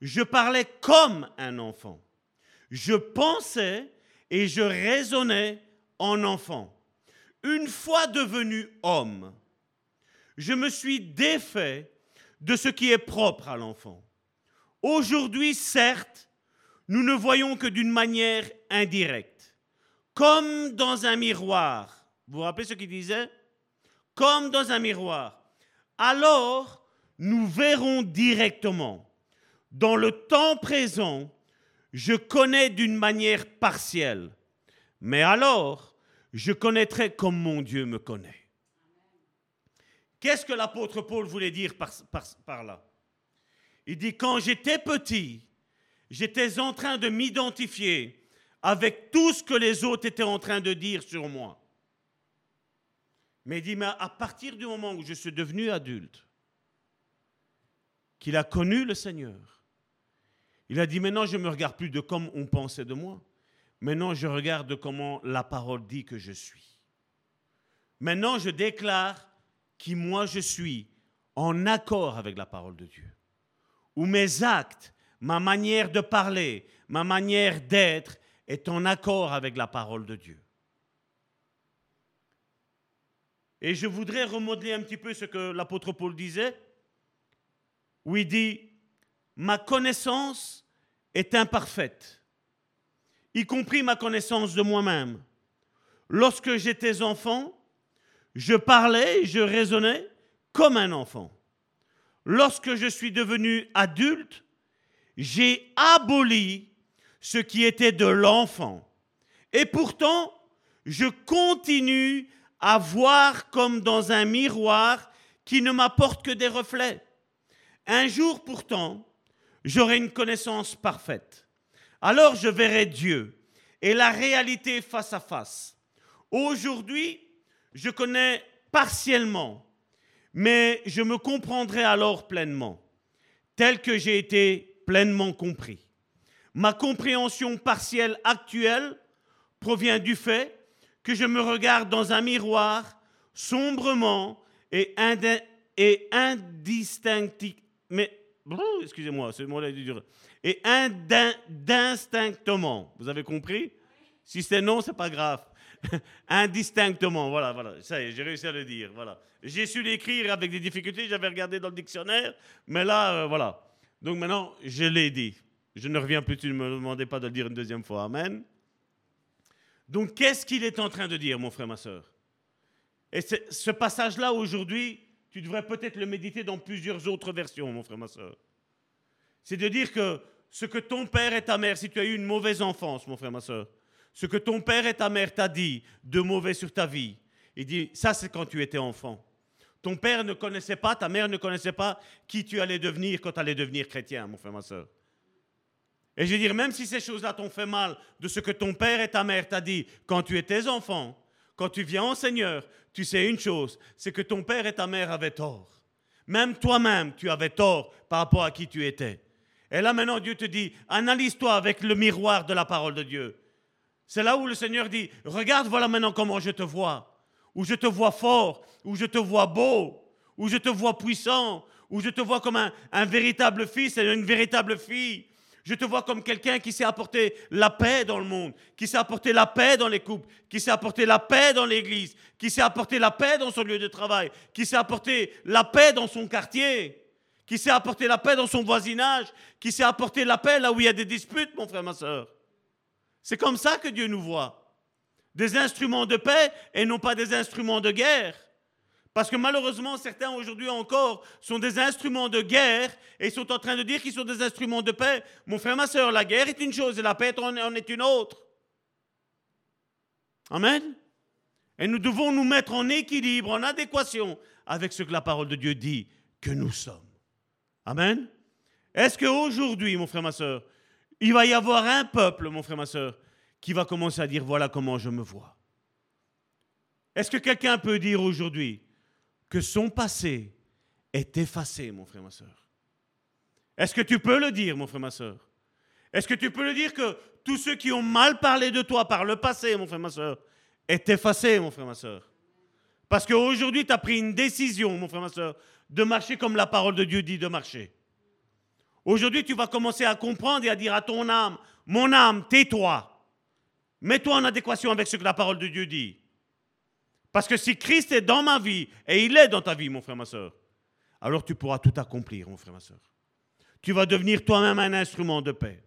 je parlais comme un enfant. Je pensais et je raisonnais en enfant. Une fois devenu homme, je me suis défait de ce qui est propre à l'enfant. Aujourd'hui, certes, nous ne voyons que d'une manière indirecte comme dans un miroir. Vous vous rappelez ce qu'il disait? Comme dans un miroir. Alors, nous verrons directement. Dans le temps présent, je connais d'une manière partielle. Mais alors, je connaîtrai comme mon Dieu me connaît. Qu'est-ce que l'apôtre Paul voulait dire par, là? Il dit, quand j'étais petit, j'étais en train de m'identifier avec tout ce que les autres étaient en train de dire sur moi. Mais il dit, à partir du moment où je suis devenu adulte, qu'il a connu le Seigneur, il a dit, maintenant je ne me regarde plus de comme on pensait de moi. Maintenant je regarde de comment la parole dit que je suis. Maintenant je déclare qui moi je suis en accord avec la parole de Dieu. Où mes actes, ma manière de parler, ma manière d'être est en accord avec la parole de Dieu. Et je voudrais remodeler un petit peu ce que l'apôtre Paul disait, où il dit, ma connaissance est imparfaite, y compris ma connaissance de moi-même. Lorsque j'étais enfant, je parlais je raisonnais comme un enfant. Lorsque je suis devenu adulte, j'ai aboli ce qui était de l'enfant. Et pourtant, je continue à voir comme dans un miroir qui ne m'apporte que des reflets. Un jour pourtant, j'aurai une connaissance parfaite. Alors je verrai Dieu et la réalité face à face. Aujourd'hui, je connais partiellement, mais je me comprendrai alors pleinement, tel que j'ai été pleinement compris. Ma compréhension partielle actuelle provient du fait que je me regarde dans un miroir sombrement et, et indistinctement. Mais, excusez-moi, ce mot-là dur. Et indistinctement. Vous avez compris? Si c'est non, c'est pas grave. indistinctement, voilà, voilà. Ça y est, j'ai réussi à le dire. Voilà. J'ai su l'écrire avec des difficultés, j'avais regardé dans le dictionnaire, mais là, euh, voilà. Donc maintenant, je l'ai dit. Je ne reviens plus, tu ne me demandais pas de le dire une deuxième fois. Amen. Donc, qu'est-ce qu'il est en train de dire, mon frère, ma soeur Et ce passage-là, aujourd'hui, tu devrais peut-être le méditer dans plusieurs autres versions, mon frère, ma soeur. C'est de dire que ce que ton père et ta mère, si tu as eu une mauvaise enfance, mon frère, ma soeur, ce que ton père et ta mère t'a dit de mauvais sur ta vie, il dit, ça c'est quand tu étais enfant. Ton père ne connaissait pas, ta mère ne connaissait pas qui tu allais devenir quand tu allais devenir chrétien, mon frère, ma soeur. Et je veux dire, même si ces choses-là t'ont fait mal de ce que ton père et ta mère t'a dit quand tu étais enfant, quand tu viens au Seigneur, tu sais une chose, c'est que ton père et ta mère avaient tort. Même toi-même, tu avais tort par rapport à qui tu étais. Et là maintenant, Dieu te dit, analyse-toi avec le miroir de la parole de Dieu. C'est là où le Seigneur dit, regarde, voilà maintenant comment je te vois. Où je te vois fort, où je te vois beau, où je te vois puissant, où je te vois comme un, véritable fils et une véritable fille je te vois comme quelqu'un qui sait apporter la paix dans le monde, qui sait apporter la paix dans les couples, qui sait apporter la paix dans l'église, qui sait apporter la paix dans son lieu de travail, qui sait apporter la paix dans son quartier, qui sait apporter la paix dans son voisinage, qui sait apporter la paix là où il y a des disputes, mon frère, ma soeur. C'est comme ça que Dieu nous voit. Des instruments de paix et non pas des instruments de guerre. Parce que malheureusement, certains aujourd'hui encore sont des instruments de guerre et sont en train de dire qu'ils sont des instruments de paix. Mon frère, ma soeur, la guerre est une chose et la paix en est une autre. Amen. Et nous devons nous mettre en équilibre, en adéquation avec ce que la parole de Dieu dit que nous sommes. Amen. Est-ce qu'aujourd'hui, mon frère, ma soeur, il va y avoir un peuple, mon frère, ma soeur, qui va commencer à dire voilà comment je me vois? Est-ce que quelqu'un peut dire aujourd'hui que son passé est effacé, mon frère, ma soeur? Est-ce que tu peux le dire, mon frère, ma soeur? Est-ce que tu peux le dire que tous ceux qui ont mal parlé de toi par le passé, mon frère, ma soeur, est effacé, mon frère, ma soeur Parce qu'aujourd'hui, tu as pris une décision, mon frère, ma soeur, de marcher comme la parole de Dieu dit de marcher. Aujourd'hui, tu vas commencer à comprendre et à dire à ton âme, mon âme, tais-toi. Mets-toi en adéquation avec ce que la parole de Dieu dit. Parce que si Christ est dans ma vie, et il est dans ta vie, mon frère, ma soeur, alors tu pourras tout accomplir, mon frère, ma soeur. Tu vas devenir toi-même un instrument de paix.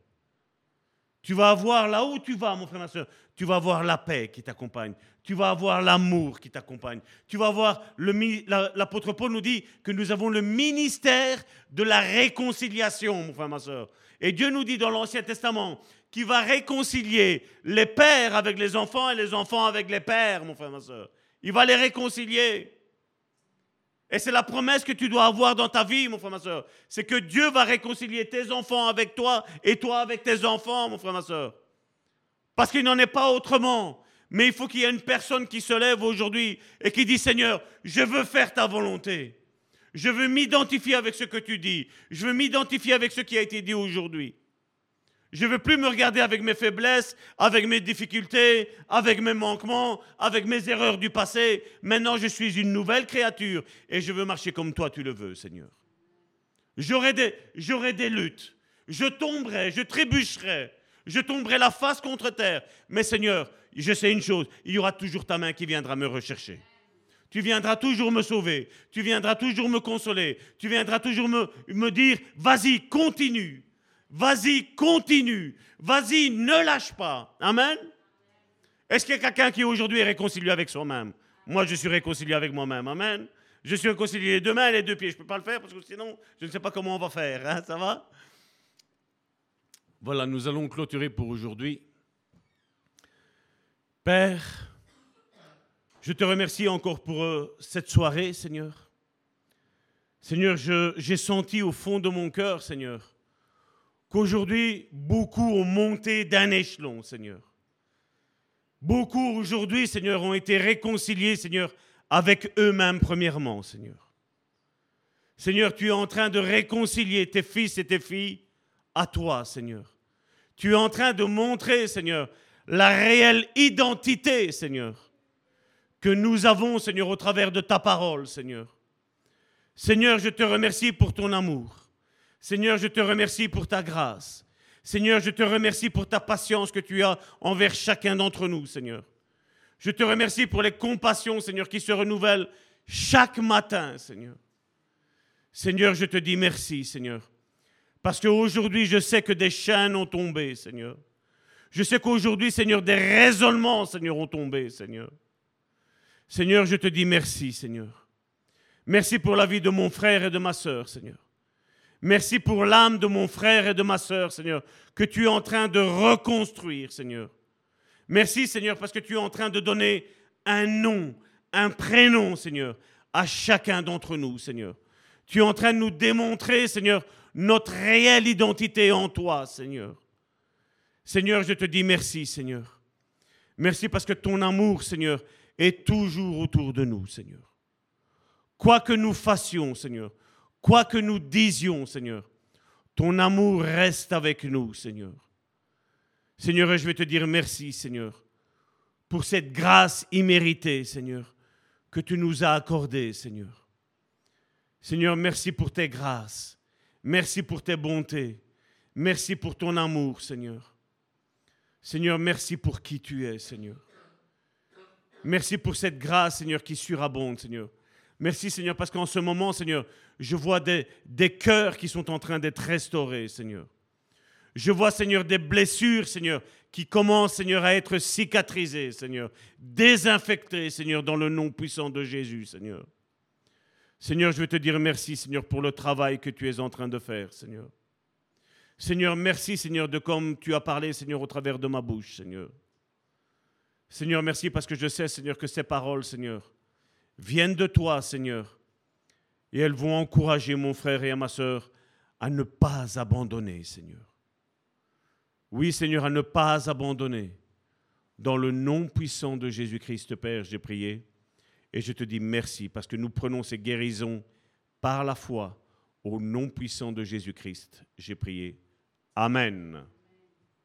Tu vas avoir là où tu vas, mon frère, ma soeur, tu vas avoir la paix qui t'accompagne. Tu vas avoir l'amour qui t'accompagne. Tu vas avoir, l'apôtre Paul nous dit que nous avons le ministère de la réconciliation, mon frère, ma soeur. Et Dieu nous dit dans l'Ancien Testament qu'il va réconcilier les pères avec les enfants et les enfants avec les pères, mon frère, ma soeur. Il va les réconcilier. Et c'est la promesse que tu dois avoir dans ta vie, mon frère, ma soeur. C'est que Dieu va réconcilier tes enfants avec toi et toi avec tes enfants, mon frère, ma soeur. Parce qu'il n'en est pas autrement. Mais il faut qu'il y ait une personne qui se lève aujourd'hui et qui dit, Seigneur, je veux faire ta volonté. Je veux m'identifier avec ce que tu dis. Je veux m'identifier avec ce qui a été dit aujourd'hui. Je ne veux plus me regarder avec mes faiblesses, avec mes difficultés, avec mes manquements, avec mes erreurs du passé. Maintenant, je suis une nouvelle créature et je veux marcher comme toi tu le veux, Seigneur. J'aurai des, j'aurai des luttes. Je tomberai, je trébucherai, je tomberai la face contre terre. Mais Seigneur, je sais une chose, il y aura toujours ta main qui viendra me rechercher. Tu viendras toujours me sauver, tu viendras toujours me consoler, tu viendras toujours me, me dire, vas-y, continue, vas-y, continue, vas-y, ne lâche pas. Amen. Est-ce qu'il y a quelqu'un qui aujourd'hui est réconcilié avec soi-même? Moi, je suis réconcilié avec moi-même. Amen. Je suis réconcilié les deux mains et les deux pieds. Je ne peux pas le faire parce que sinon, je ne sais pas comment on va faire. Hein, ça va? Voilà, nous allons clôturer pour aujourd'hui. Père, je te remercie encore pour euh, cette soirée, Seigneur. Seigneur, j'ai senti au fond de mon cœur, Seigneur, qu'aujourd'hui, beaucoup ont monté d'un échelon, Seigneur. Beaucoup aujourd'hui, Seigneur, ont été réconciliés, Seigneur, avec eux-mêmes premièrement, Seigneur. Seigneur, tu es en train de réconcilier tes fils et tes filles à toi, Seigneur. Tu es en train de montrer, Seigneur, la réelle identité, Seigneur, que nous avons, Seigneur, au travers de ta parole, Seigneur. Seigneur, je te remercie pour ton amour. Seigneur, je te remercie pour ta grâce. Seigneur, je te remercie pour ta patience que tu as envers chacun d'entre nous, Seigneur. Je te remercie pour les compassions, Seigneur, qui se renouvellent chaque matin, Seigneur. Seigneur, je te dis merci, Seigneur. Parce qu'aujourd'hui, je sais que des chaînes ont tombé, Seigneur. Je sais qu'aujourd'hui, Seigneur, des raisonnements, Seigneur, ont tombé, Seigneur. Seigneur, je te dis merci, Seigneur. Merci pour la vie de mon frère et de ma sœur, Seigneur. Merci pour l'âme de mon frère et de ma sœur, Seigneur, que tu es en train de reconstruire, Seigneur. Merci, Seigneur, parce que tu es en train de donner un nom, un prénom, Seigneur, à chacun d'entre nous, Seigneur. Tu es en train de nous démontrer, Seigneur, notre réelle identité en toi, Seigneur. Seigneur, je te dis merci, Seigneur. Merci parce que ton amour, Seigneur, est toujours autour de nous, Seigneur. Quoi que nous fassions, Seigneur, quoi que nous disions, Seigneur, ton amour reste avec nous, Seigneur. Seigneur, je vais te dire merci, Seigneur, pour cette grâce imméritée, Seigneur, que tu nous as accordée, Seigneur. Seigneur, merci pour tes grâces. Merci pour tes bontés. Merci pour ton amour, Seigneur. Seigneur, merci pour qui tu es, Seigneur. Merci pour cette grâce, Seigneur, qui surabonde, Seigneur. Merci, Seigneur, parce qu'en ce moment, Seigneur, je vois des, des cœurs qui sont en train d'être restaurés, Seigneur. Je vois, Seigneur, des blessures, Seigneur, qui commencent, Seigneur, à être cicatrisées, Seigneur. Désinfectées, Seigneur, dans le nom puissant de Jésus, Seigneur. Seigneur, je veux te dire merci, Seigneur, pour le travail que tu es en train de faire, Seigneur. Seigneur, merci, Seigneur, de comme tu as parlé, Seigneur, au travers de ma bouche, Seigneur. Seigneur, merci parce que je sais, Seigneur, que ces paroles, Seigneur, viennent de toi, Seigneur. Et elles vont encourager mon frère et ma soeur à ne pas abandonner, Seigneur. Oui, Seigneur, à ne pas abandonner. Dans le nom puissant de Jésus-Christ, Père, j'ai prié. Et je te dis merci parce que nous prenons ces guérisons par la foi au nom puissant de Jésus-Christ. J'ai prié. Amen.